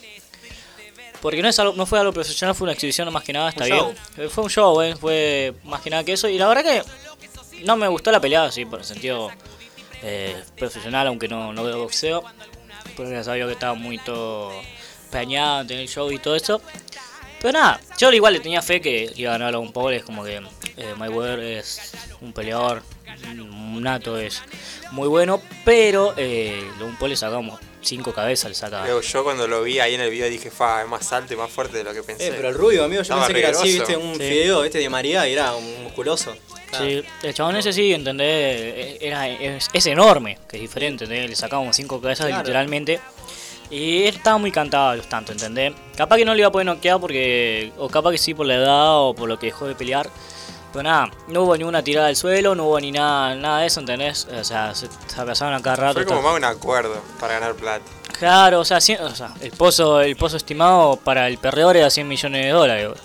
porque no, es algo, no fue algo profesional, fue una exhibición más que nada, está Un bien. show. Eh, Fue un show, eh, fue más que nada que eso. Y la verdad que no me gustó la pelea, sí, por el sentido eh, profesional, aunque no, no veo boxeo. Porque ya sabía que estaba muy todo planeado, tener el show y todo eso. Pero nada, yo igual le tenía fe que iba a ganar a un Paul. Es como que eh, Mayweather es un peleador, un nato es muy bueno. Pero eh, un Paul le sacamos cinco cabezas, le saca. Yo cuando lo vi ahí en el video dije, fa, es más alto y más fuerte de lo que pensé. Eh, pero el rubio, amigo, yo Estaba pensé que era así, viste, un Sí. fideo, viste, de María, y era un musculoso. Sí, el chabón ese sí, ¿entendés? Eh, Era, es, es enorme, que es diferente, ¿entendés? Le sacábamos cinco cabezas Claro. literalmente. Y él estaba muy cantado a los tantos, ¿entendés? Capaz que no le iba a poder noquear porque. O capaz que sí por la edad o por lo que dejó de pelear. Pero nada, no hubo ninguna tirada al suelo, no hubo ni nada, nada de eso, ¿entendés? O sea, se, se abrazaban a cada rato. Fue como más un acuerdo para ganar plata. Claro, o sea, cien- o sea, el pozo el pozo estimado para el perdedor era 100 millones de dólares. boludo.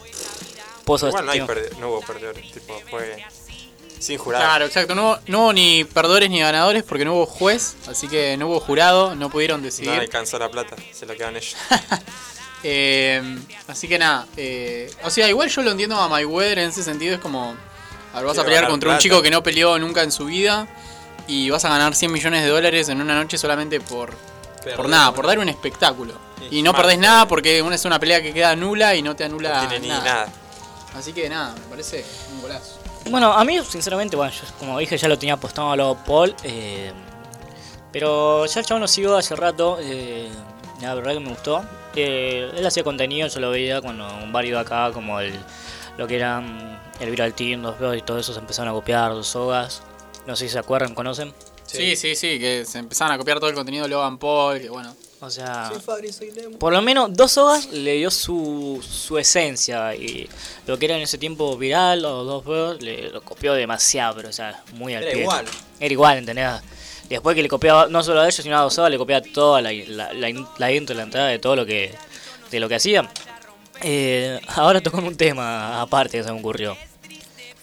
Pozo Igual no, hay estimado. perde- no hubo perdedores, tipo, fue sin jurado. Claro, exacto. No, hubo- no hubo ni perdedores ni ganadores porque no hubo juez, así que no hubo jurado, no pudieron No decidir. alcanzó la plata, se lo quedan ellos. Eh, así que nada, eh, o sea, igual yo lo entiendo a Mayweather en ese sentido, es como, a ver, vas a pelear contra un chico que no peleó nunca en su vida y vas a ganar 100 millones de dólares en una noche solamente por, por nada, por dar un espectáculo. Y no perdés nada porque una es una pelea que queda nula y no te anula No tiene ni nada. nada. Así que nada, me parece un golazo. Bueno, a mí, sinceramente, bueno, yo, como dije, ya lo tenía apostado a lo Paul. eh, pero ya el chabón lo sigo hace rato. Eh, la verdad que me gustó. Eh, él hacía contenido, yo lo veía cuando un barrio de acá, como el, lo que eran el Viral Team, los Beos y todo eso, se empezaron a copiar, los sogas. No sé si se acuerdan, conocen. Sí, sí, sí, que se empezaron a copiar todo el contenido de Logan Paul, que bueno. O sea, Soy Fabri, soy Lemo. por lo menos dos sogas le dio su, su esencia y lo que era en ese tiempo viral, los dos Beos, le lo copió demasiado, pero o sea, muy al Era pie. igual. Era igual, ¿entendés? Y después que le copiaba no solo a ellos, sino a Dosoba, le copiaba toda la, la, la, la intro, la entrada de todo lo que de lo que hacía. Eh, ahora tocó un tema aparte que se me ocurrió.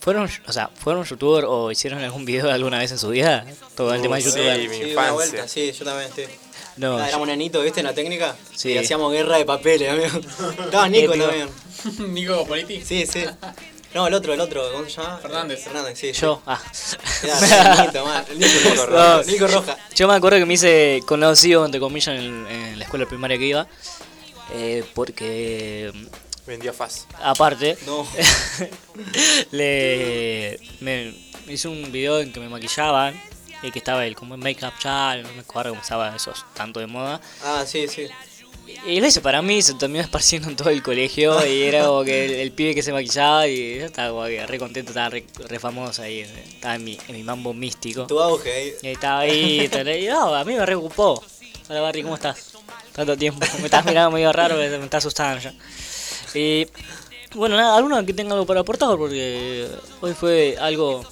¿Fueron, o sea, ¿fueron youtuber o hicieron algún video alguna vez en su vida? Todo el Uh, tema de sí, youtuber. mi Sí, una vuelta, sí, yo también, sí. No, Ah, éramos nenitos, ¿viste? En la técnica. Sí. Y hacíamos guerra de papeles, amigo. Estaba Nico también. Nico Politi. Sí, sí. No, el otro, el otro, ¿cómo se llama? Fernández. Fernández, sí. yo, ah. Nico, man. Nico, Roja. No. Nico Roja. Yo me acuerdo que me hice conocido, entre comillas, en, en la escuela primaria que iba. eh, porque Vendió faz. aparte No. le me hice un video en que me maquillaban y que estaba el como make-up challenge, no me acuerdo cómo estaba esos tanto de moda. Ah, sí, sí. Y lo hice para mí, se terminó esparciendo en todo el colegio y era como que el, el pibe que se maquillaba y yo estaba como que re contento, estaba re, re famoso ahí, estaba en mi, en mi mambo místico. Tu auge ahí. Y ahí estaba ahí, y no, a mí me re ocupó. Hola Barry, ¿cómo estás? Tanto tiempo, me estás mirando medio raro, me, me estás asustando ya. Y bueno, nada, alguno que tenga algo para aportar porque hoy fue algo...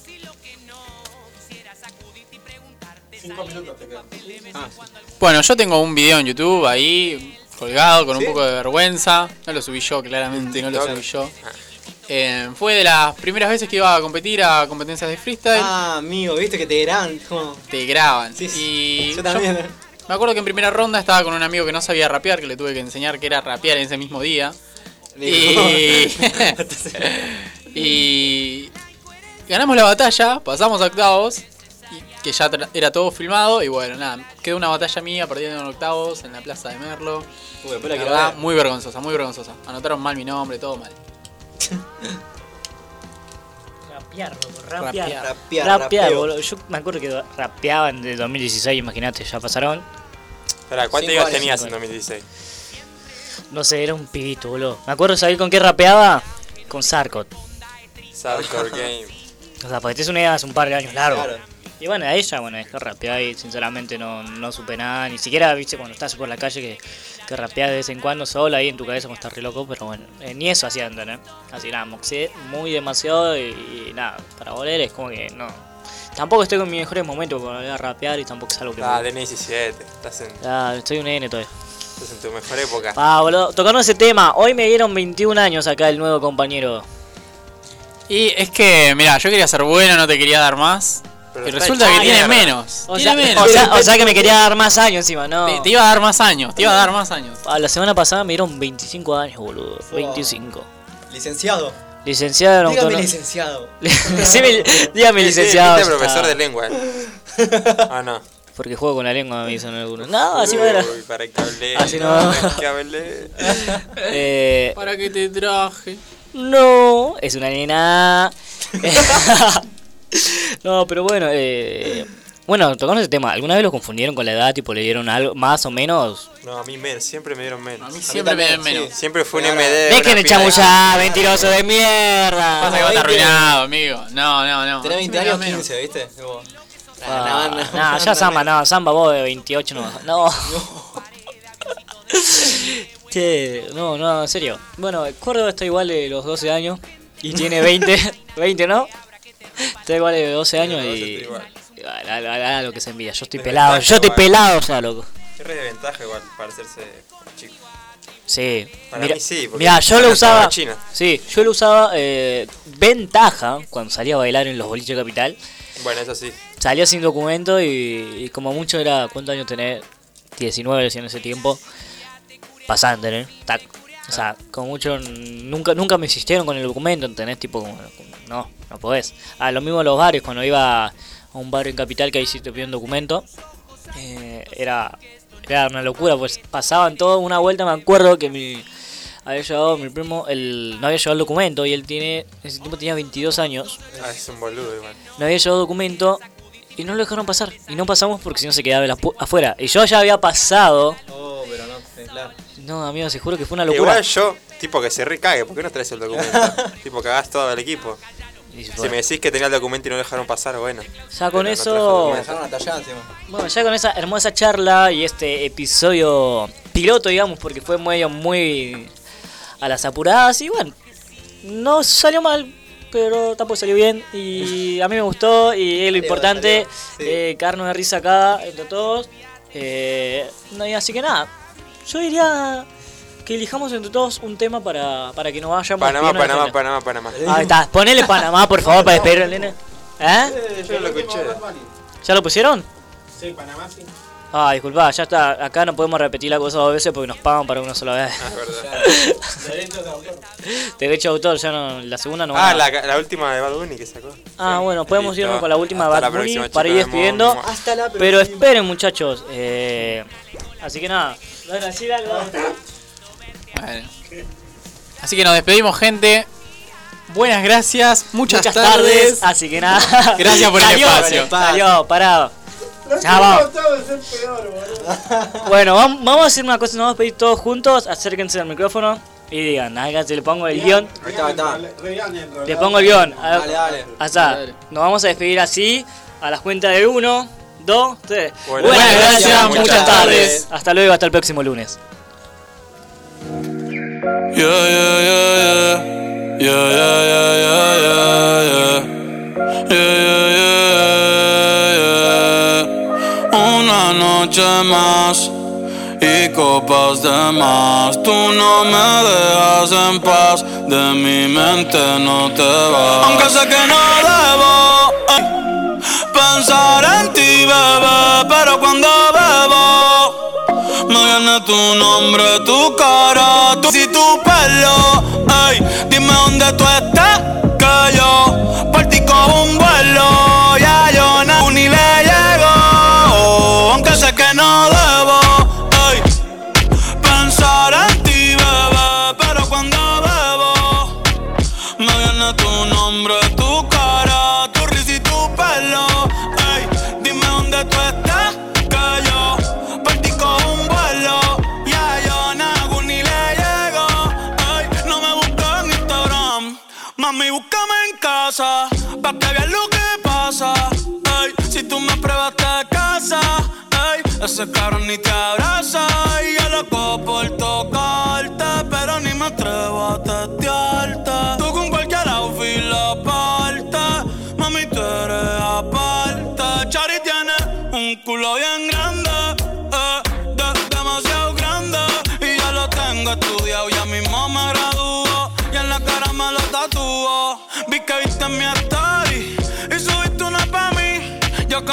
Cinco minutos te quedan. Ah. Bueno, yo tengo un video en YouTube ahí colgado con ¿Sí? un poco de vergüenza. No lo subí yo, claramente, no lo subí yo. Eh, fue de las primeras veces que iba a competir a competencias de freestyle. Ah, amigo, ¿viste que te graban? Como... Te graban. Sí, sí. Y Yo también. me acuerdo que en primera ronda estaba con un amigo que no sabía rapear, que le tuve que enseñar que era rapear en ese mismo día. Y, y ganamos la batalla, pasamos a octavos, que ya era todo filmado. Y bueno, nada, quedó una batalla mía perdiendo en octavos en la plaza de Merlo. Uy, la verdad, ver. muy vergonzosa, muy vergonzosa. Anotaron mal mi nombre, todo mal. Rapear, Rapear. Rapear, Rapear, boludo. Yo me acuerdo que rapeaban de 2016, imagínate, ya pasaron. Espera, ¿cuántos años tenías cinco en 2016? No sé, era un pibito, boludo. Me acuerdo, ¿sabés con qué rapeaba? Con Sarkot. Hardcore Game. O sea, porque te es una idea hace un par de años largo. Claro. Y bueno, a ella, bueno, dejé rapear y sinceramente no, no supe nada. Ni siquiera, viste, cuando estás por la calle que, que rapeas de vez en cuando sola ahí en tu cabeza como estás re loco. Pero bueno, eh, ni eso hacía ¿entendés? Así nada, moxé muy demasiado y, y nada, para volver es como que no. Tampoco estoy con mis mejores momentos para volver a rapear y tampoco es algo que... Ah, me- tenés 17. Estás en, Ah, estoy un nene todavía. estás en tu mejor época. Ah, boludo, tocando ese tema, hoy me dieron 21 años acá el nuevo compañero. Y es que, mira, yo quería ser bueno, no te quería dar más. Pero y resulta que tiene menos. O tiene sea, menos. o sea- o sea que me quería dar más años encima, no. Te, te iba a dar más años, te iba a dar más años. Ah, la semana pasada me dieron 25 años, boludo. 25. Licenciado. Licenciado en Dígame autónomo. licenciado. Decime- dígame licenciado. ya profesor de lengua. Ah, no. Porque juego con la lengua, me dicen algunos. No, así no era. Para que hable. Así no. para que hable. Eh, ¿Para qué te traje? no, es una nena. no, pero bueno, eh, bueno, tocando ese tema, ¿alguna vez lo confundieron con la edad? Tipo, le dieron algo más o menos. No, a mí menos, siempre me dieron menos. A mí siempre me den menos. Siempre fue un Ahora- MD. Dejen de chamullar, mentiroso de mierda. Pasa que vos estás arruinado, amigo. No, no, no. Tenés 20 Siempre me dan años, menos. 15, ¿viste? Como- Ah, no, no, no, no, ya Samba, no, Samba vos de 28 no. No. Che, no, no, en serio. Bueno, Córdoba está igual de los 12 años. Y tiene 20, 20, ¿no? Está igual de 12 años y. Haga lo que se envía. Yo estoy pelado, yo estoy pelado, o sea, loco. Qué re desventaja igual parecerse a chico. Sí. Para Mira, mí sí, porque mirá, yo lo usaba. China. Sí, yo lo usaba eh, ventaja cuando salía a bailar en los boliches de capital. Bueno, eso sí. Salía sin documento y, y como mucho era. ¿Cuántos años tenés? 19 decía en ese tiempo. Pasante, ¿eh? Tac. O sea, como mucho. Nunca nunca me insistieron con el documento, ¿entendés? Tipo, no, no podés. Ah, lo mismo en los bares, cuando iba a un bar en capital que ahí sí te piden documento. eh, era, era una locura, pues pasaban todo una vuelta. Me acuerdo que mi. Había llevado mi primo, el, no había llevado el documento y él tiene, en ese tiempo tenía 22 años. Ah, es un boludo igual. No había llevado documento y no lo dejaron pasar. Y no pasamos porque si no se quedaba afuera. Y yo ya había pasado. Oh. No, amigo, se juro que fue una locura. Igual yo, tipo que se recague, ¿por qué no traes el documento? tipo, cagás todo el equipo. Si me decís que tenía el documento y no lo dejaron pasar, bueno. Ya con no eso-. Bueno, ya con esa hermosa charla y este episodio piloto, digamos, porque fue medio muy a las apuradas y bueno, no salió mal, pero tampoco salió bien y a mí me gustó y es lo Sí, importante, salió, eh, de risa acá entre todos. Eh, no, y así que nada, yo diría que elijamos entre todos un tema para, para que nos vayamos. Panamá, despidiendo de la Panamá, gente. Panamá, Panamá. Ahí está, ponele Panamá por favor para despedir al nene. ¿Eh? Yo no lo escuché. ¿Ya lo pusieron? Sí, Panamá sí. Ah, disculpa, ya está. Acá no podemos repetir la cosa dos veces porque nos pagan para una sola vez. Derechos de autor. Derecho de autor, ya no. La segunda no. Ah, la, la última de Bad Bunny que sacó. Ah, bueno, podemos Listo. irnos con la última Hasta Bad Bunny para ir despidiendo. Hasta la Pero esperen, muchachos. Eh, así que nada. Bueno, decir algo. Bueno. Así que nos despedimos, gente. Buenas gracias, muchas, Muchas tardes. tardes. Así que nada. Gracias por el espacio. Salió, parado. Ya vamos. Bueno, vam- vamos a hacer una cosa, nos vamos a pedir todos juntos, acérquense al micrófono y digan, háganse, le pongo el guion. Ahí está, ahí está. Le pongo el guion. Dale, dale. Allá. Nos vamos a despedir así, a las cuentas de uno, dos, tres. Buenas buenas gracias, gracias, muchas muchas tardes. tardes. Hasta luego, hasta el próximo lunes. Yeah, yeah, yeah, yeah. Yeah, yeah, yeah, yeah, yeah, yeah. Yeah, yeah, yeah, yeah. Una noche más y copas de más. Tú no me dejas en paz, de mi mente no te vas. Aunque sé que no debo ay, pensar en ti, pero cuando bebo. Me viene tu nombre, tu cara, tu y tu pelo. Ey, dime dónde tú estás, que yo partí con un vuelo. Casa, pa' que veas lo que pasa. Ey, si tú me pruebas te casa, ey, ese cabrón ni te abraza. Y yo loco por tocarte, mi story y subiste una pa' mí. Yo que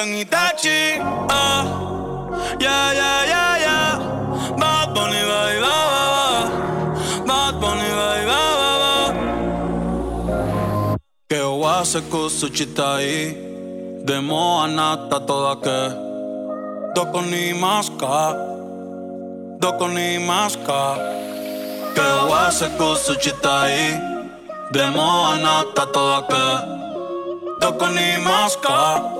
gato en Itachi. Ah, yeah, yeah, yeah, yeah. Bad Bunny, bye, bye, bye. Bad Bunny, bye, bye, bye. Que wase kusuchitai. Demo anata toda que. Doko ni maska. Doko ni maska. Que toda que. Doko ni maska.